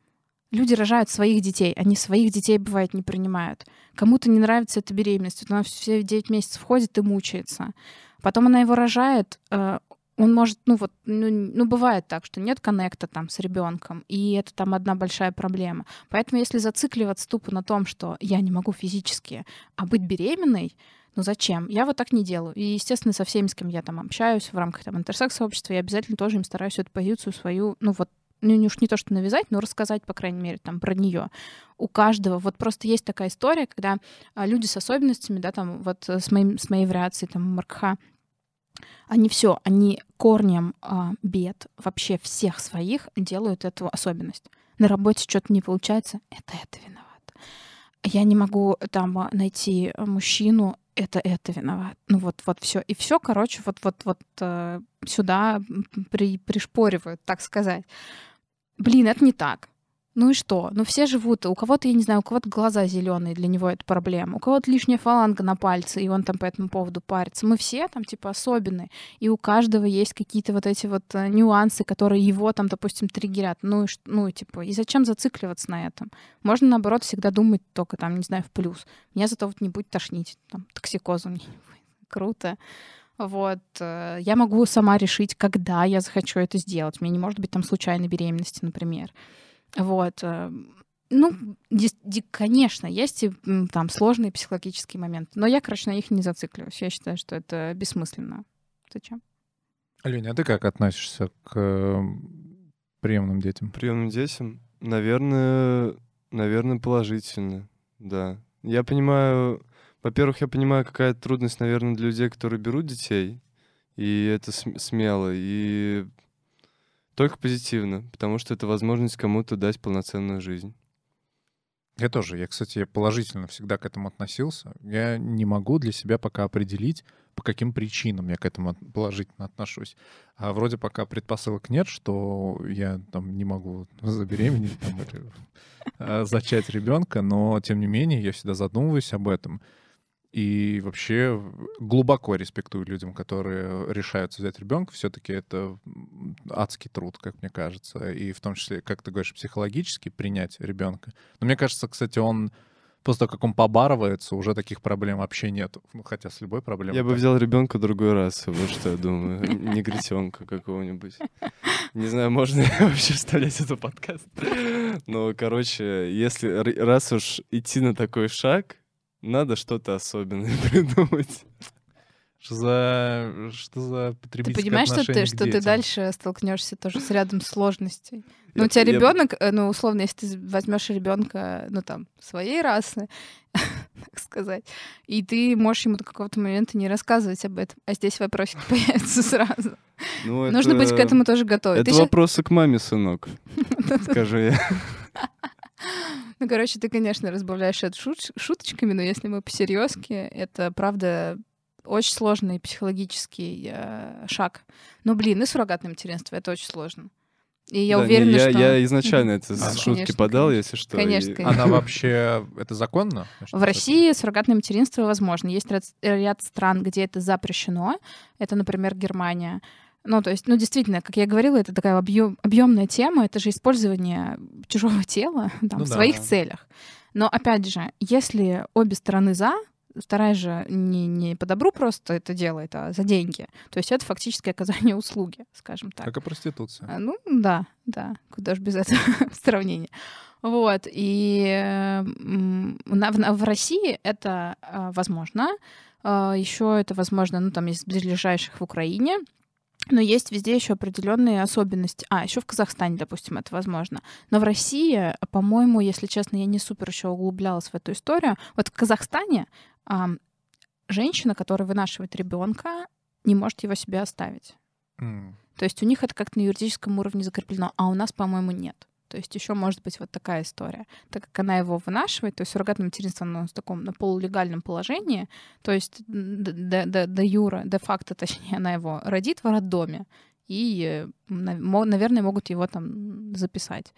Люди рожают своих детей, они своих детей, бывает, не принимают. Кому-то не нравится эта беременность, вот она все 9 месяцев ходит и мучается. Потом она его рожает, э, он может, ну вот, ну, ну бывает так, что нет коннекта там с ребенком, и это там одна большая проблема. Поэтому если зацикливаться тупо на том, что я не могу физически, а быть беременной, ну зачем? Я вот так не делаю. И, естественно, со всеми, с кем я там общаюсь в рамках там интерсекс-сообщества, я обязательно тоже им стараюсь эту позицию свою, ну вот, ну, уж не то, что навязать, но рассказать, по крайней мере, там про нее. У каждого. Вот просто есть такая история, когда а, люди с особенностями, да, там вот с, моим, с моей вариацией, там, Маркха, они все, они корнем а, бед вообще всех своих делают эту особенность. На работе что-то не получается, это это виноват. Я не могу там а, найти мужчину, это это виноват. Ну вот вот все и все, короче, вот вот вот э, сюда при, пришпоривают, так сказать. Блин, это не так. Ну и что? Ну все живут, у кого-то, я не знаю, у кого-то глаза зеленые, для него это проблема, у кого-то лишняя фаланга на пальце, и он там по этому поводу парится. Мы все там типа особенные, и у каждого есть какие-то вот эти вот э, нюансы, которые его там, допустим, триггерят. Ну и, ну, типа, и зачем зацикливаться на этом? Можно, наоборот, всегда думать только там, не знаю, в плюс. Меня зато вот не будет тошнить, там, токсикозом не [laughs] Круто. Вот. Э, я могу сама решить, когда я захочу это сделать. Меня не может быть там случайной беременности, например. Вот. Э, ну, конечно, есть и там сложные психологические моменты, но я, короче, на них не зацикливаюсь. Я считаю, что это бессмысленно. Зачем? Аленя, а ты как относишься к приемным детям? Приемным детям? Наверное, наверное, положительно, да. Я понимаю, во-первых, я понимаю, какая трудность, наверное, для людей, которые берут детей, и это смело, и только позитивно, потому что это возможность кому-то дать полноценную жизнь. Я тоже. Я, кстати, положительно всегда к этому относился. Я не могу для себя пока определить, по каким причинам я к этому положительно отношусь. А вроде пока предпосылок нет, что я там не могу [laughs] забеременеть там, или а, зачать ребенка, но тем не менее я всегда задумываюсь об этом. И вообще глубоко респектую людям, которые решаются взять ребенка. Все-таки это адский труд, как мне кажется. И в том числе, как ты говоришь, психологически принять ребенка. Но мне кажется, кстати, он после того, как он побарывается, уже таких проблем вообще нет. Ну, хотя с любой проблемой. Я бы взял ребенка другой раз, вот что я думаю. Негритенка какого-нибудь. Не знаю, можно ли [laughs] вообще вставлять этот подкаст. Но, короче, если раз уж идти на такой шаг, надо что-то особенное [laughs] придумать. Что за, что за потребительское Ты понимаешь, что ты, что ты дальше столкнешься тоже с рядом сложностей. Ну, у тебя ребенок, я... Э, ну, условно, если ты возьмешь ребенка, ну, там, своей расы, [laughs] так сказать, и ты можешь ему до какого-то момента не рассказывать об этом, а здесь вопросики [laughs] появятся сразу. Ну, Нужно это... быть к этому тоже готовым. Это ты вопросы к маме, сынок, скажу я. [gasps] Ну, короче, ты, конечно, разбавляешь это шут шуточками, но если мы по-серьезки, это, правда, очень сложный психологический э, шаг. Ну, блин, и суррогатное материнство — это очень сложно. И я да, уверена, не, я, что... Я изначально это а, шутки конечно, подал, конечно. если что. Конечно, и... [laughs] конечно. Она вообще... Это законно? В России суррогатное материнство возможно. Есть ряд, ряд стран, где это запрещено. Это, например, Германия. Ну, то есть, ну, действительно, как я говорила, это такая объем, объемная тема, это же использование чужого тела [laughs] там, ну, в да. своих целях. Но, опять же, если обе стороны за, вторая же не, не по добру просто это делает, а за деньги. То есть это фактически оказание [laughs] услуги, скажем так. Как и проституция. А, ну, да, да, куда же без [laughs] этого сравнения. Вот, и в, России это а, возможно. А, Еще это возможно, ну, там, из ближайших в Украине. Но есть везде еще определенные особенности. А, еще в Казахстане, допустим, это возможно. Но в России, по-моему, если честно, я не супер еще углублялась в эту историю. Вот в Казахстане а, женщина, которая вынашивает ребенка, не может его себе оставить. Mm. То есть у них это как-то на юридическом уровне закреплено, а у нас, по-моему, нет. То есть еще может быть вот такая история. Так как она его вынашивает, то есть суррогатное материнство оно в таком на полулегальном положении, то есть до, до, до юра, де-факто, точнее, она его родит в роддоме, и, наверное, могут его там записать.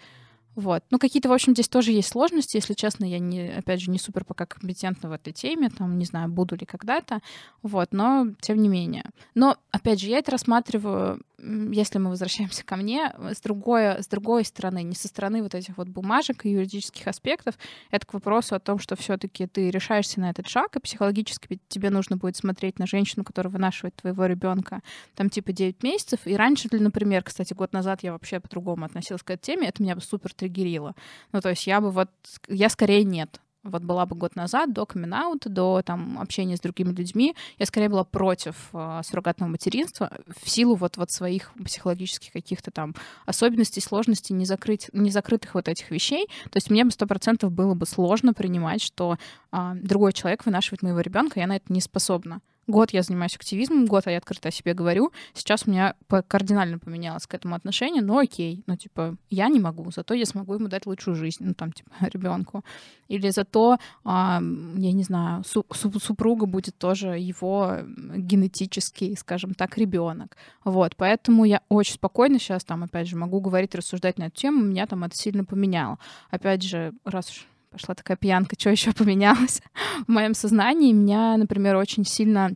Вот. Ну, какие-то, в общем, здесь тоже есть сложности. Если честно, я, не, опять же, не супер пока компетентна в этой теме. Там, не знаю, буду ли когда-то. Вот, но тем не менее. Но, опять же, я это рассматриваю если мы возвращаемся ко мне, с другой, с другой стороны, не со стороны вот этих вот бумажек и юридических аспектов, это к вопросу о том, что все-таки ты решаешься на этот шаг, и психологически тебе нужно будет смотреть на женщину, которая вынашивает твоего ребенка, там типа 9 месяцев. И раньше, например, кстати, год назад я вообще по-другому относилась к этой теме, это меня бы супер триггерило. Ну, то есть я бы вот, я скорее нет вот была бы год назад, до камин до там общения с другими людьми, я скорее была против э, суррогатного материнства в силу вот, вот своих психологических каких-то там особенностей, сложностей, незакрыть, незакрытых вот этих вещей. То есть мне бы сто процентов было бы сложно принимать, что э, другой человек вынашивает моего ребенка, я на это не способна. Год я занимаюсь активизмом, год я открыто о себе говорю. Сейчас у меня кардинально поменялось к этому отношение, но окей, ну, типа, я не могу, зато я смогу ему дать лучшую жизнь, ну, там, типа, [laughs] ребенку. Или зато, а, я не знаю, су супруга будет тоже его генетический, скажем так, ребенок. Вот, поэтому я очень спокойно сейчас там, опять же, могу говорить, рассуждать на эту тему, меня там это сильно поменяло. Опять же, раз уж пошла такая пьянка, что еще поменялось [laughs] в моем сознании. Меня, например, очень сильно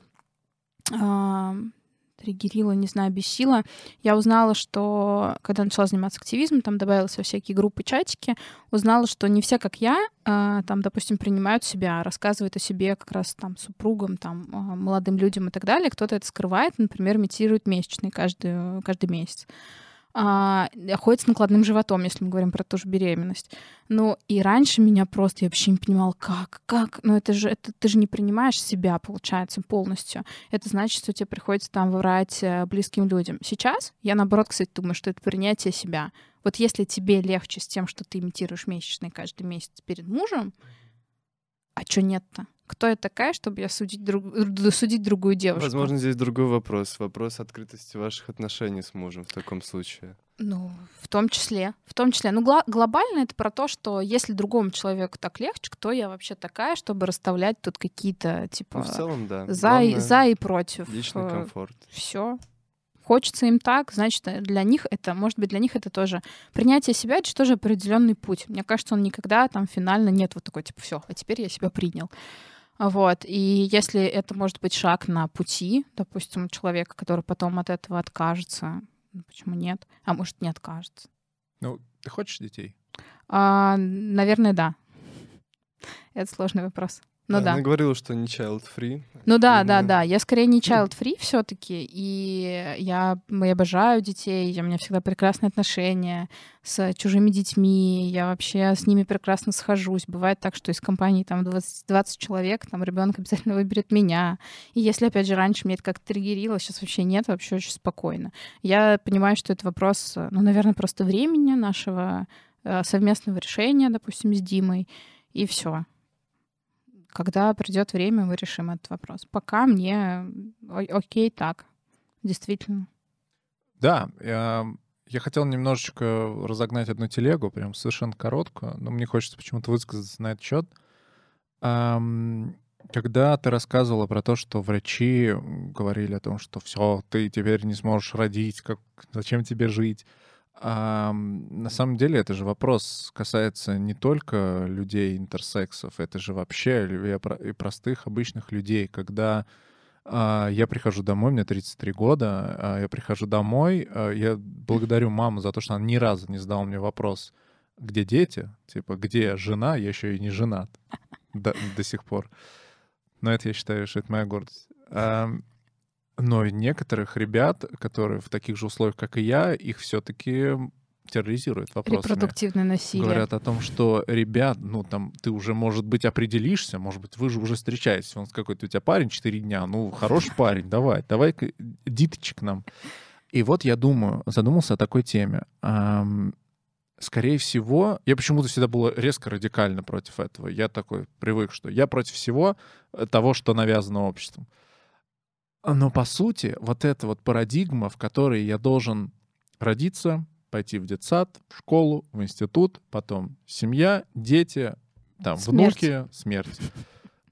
э, триггерила, не знаю, бесила. Я узнала, что когда начала заниматься активизмом, там добавилась во всякие группы, чатики, узнала, что не все, как я, э, там, допустим, принимают себя, рассказывают о себе как раз там супругам, там, э, молодым людям и так далее. Кто-то это скрывает, например, имитирует месячные каждый, каждый месяц а, ходит с накладным животом, если мы говорим про ту же беременность. Ну, и раньше меня просто, я вообще не понимала, как, как, ну это же, это, ты же не принимаешь себя, получается, полностью. Это значит, что тебе приходится там врать э, близким людям. Сейчас я, наоборот, кстати, думаю, что это принятие себя. Вот если тебе легче с тем, что ты имитируешь месячные каждый месяц перед мужем, а что нет-то? Кто я такая, чтобы я судить, друг, судить другую девушку. Возможно, здесь другой вопрос. Вопрос открытости ваших отношений с мужем в таком случае. Ну, в том числе. В том числе. Ну, гла- глобально это про то, что если другому человеку так легче, кто я вообще такая, чтобы расставлять тут какие-то, типа, ну, в целом, да. за, и, за и против. Личный комфорт. Все хочется им так, значит, э, для них это, может быть, для них это тоже принятие себя, это же тоже определенный путь. Мне кажется, он никогда там финально нет вот такой, типа, все, а теперь я себя принял. Вот. И если это может быть шаг на пути, допустим, человека, который потом от этого откажется, ну, почему нет? А может, не откажется. Ну, ты хочешь детей? А, наверное, да. [laughs] Это сложный вопрос. Ну да. Она говорила, что не child-free. Ну да, да, да. Я скорее не child-free все таки И я, я обожаю детей, у меня всегда прекрасные отношения с чужими детьми. Я вообще с ними прекрасно схожусь. Бывает так, что из компании там 20, 20 человек, там ребенок обязательно выберет меня. И если, опять же, раньше мне это как-то триггерило, сейчас вообще нет, вообще очень спокойно. Я понимаю, что это вопрос, ну, наверное, просто времени нашего э, совместного решения, допустим, с Димой, и все когда придет время, мы решим этот вопрос. Пока мне окей так, действительно. Да, я, я хотел немножечко разогнать одну телегу, прям совершенно короткую, но мне хочется почему-то высказаться на этот счет. Когда ты рассказывала про то, что врачи говорили о том, что все, ты теперь не сможешь родить, как, зачем тебе жить, а, на самом деле это же вопрос касается не только людей интерсексов, это же вообще и простых обычных людей, когда а, я прихожу домой, мне 33 года, а, я прихожу домой, а, я благодарю маму за то, что она ни разу не задала мне вопрос, где дети, типа, где жена, я еще и не женат до, до сих пор. Но это я считаю, что это моя гордость. Но некоторых ребят, которые в таких же условиях, как и я, их все-таки терроризируют вопросами. Репродуктивное насилие. Говорят о том, что, ребят, ну, там, ты уже, может быть, определишься, может быть, вы же уже встречаетесь, он какой-то у тебя парень 4 дня, ну, хороший [laughs] парень, давай, давай диточек нам. И вот я думаю, задумался о такой теме. Скорее всего, я почему-то всегда был резко радикально против этого. Я такой привык, что я против всего того, что навязано обществом. Но по сути, вот эта вот парадигма, в которой я должен родиться, пойти в детсад, в школу, в институт, потом семья, дети, там, смерть. внуки, смерть.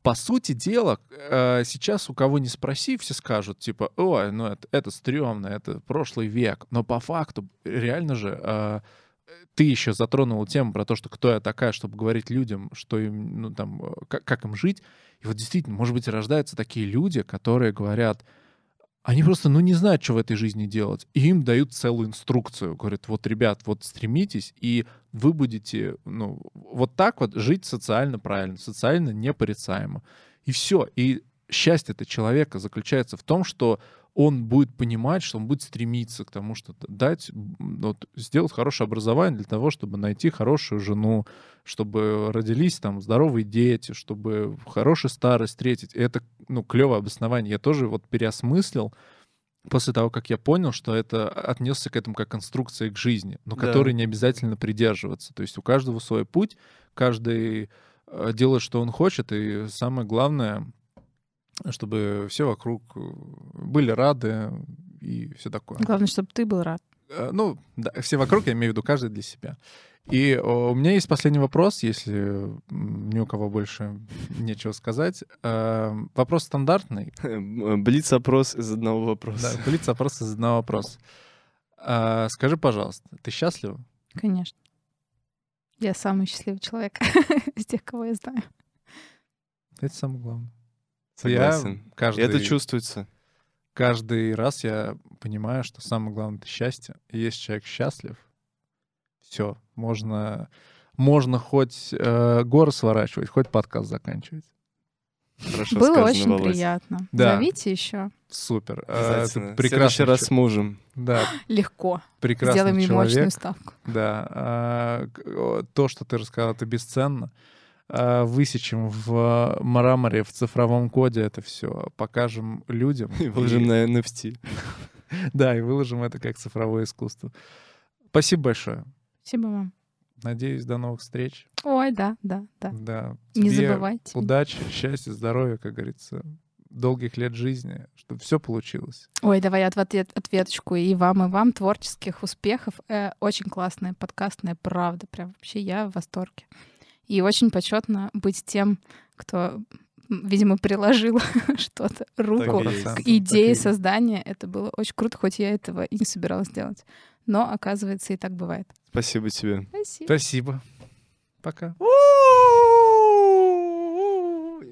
По сути дела, э, сейчас у кого не спроси, все скажут, типа, ой, ну это, это стрёмно, это прошлый век. Но по факту, реально же, э, ты еще затронул тему про то, что кто я такая, чтобы говорить людям, что им, ну, там, э, как, как им жить. И вот действительно, может быть, рождаются такие люди, которые говорят, они просто, ну, не знают, что в этой жизни делать. И им дают целую инструкцию. Говорят, вот, ребят, вот стремитесь, и вы будете, ну, вот так вот жить социально правильно, социально непорицаемо. И все. И счастье этого человека заключается в том, что он будет понимать, что он будет стремиться к тому, что дать, вот, сделать хорошее образование для того, чтобы найти хорошую жену, чтобы родились там здоровые дети, чтобы хорошую старость встретить. И это, ну, клевое обоснование. Я тоже вот переосмыслил после того, как я понял, что это отнесся к этому как конструкция к жизни, но да. которой не обязательно придерживаться. То есть у каждого свой путь, каждый э, делает, что он хочет, и самое главное, чтобы все вокруг э, были рады и все такое. Главное, чтобы ты был рад. Э, ну, да, все вокруг, я имею в виду каждый для себя. И у меня есть последний вопрос, если ни у кого больше нечего сказать. Эм, вопрос стандартный. [laughs] Блиц-опрос из одного вопроса. Да, блиц-опрос из одного вопроса. Э, скажи, пожалуйста, ты счастлива? Конечно. Я самый счастливый человек [laughs] из тех, кого я знаю. Это самое главное. Согласен. Я каждый, это чувствуется. Каждый раз я понимаю, что самое главное — это счастье. И если человек счастлив, все, можно, можно хоть э, горы сворачивать, хоть подкаст заканчивать. Хорошо Было сказано, очень Володь. приятно. Да. Зовите еще. Супер. Э, это прекрасно. раз с мужем. Да. Легко. Прекрасный Сделаем ему мощную ставку. Да. А, то, что ты рассказал, это бесценно. А, высечем в мраморе, в цифровом коде это все, покажем людям. И выложим и... на NFT. [laughs] да, и выложим это как цифровое искусство. Спасибо большое. Спасибо вам. Надеюсь, до новых встреч. Ой, да, да, да. Да. Не забывайте. Удачи, счастья, здоровья, как говорится, долгих лет жизни, чтобы все получилось. Ой, давай от ответ, ответочку и вам, и вам творческих успехов. Э, очень классная подкастная правда. Прям вообще я в восторге. И очень почетно быть тем, кто, видимо, приложил [laughs] что-то, руку к идее создания. Это было очень круто, хоть я этого и не собиралась делать. Но, оказывается, и так бывает. Спасибо тебе. Спасибо. Спасибо. Пока.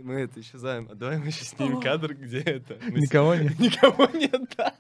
Мы это исчезаем. А давай мы еще снимем кадр, где это. Никого нет. [laughs] Никого нет, да.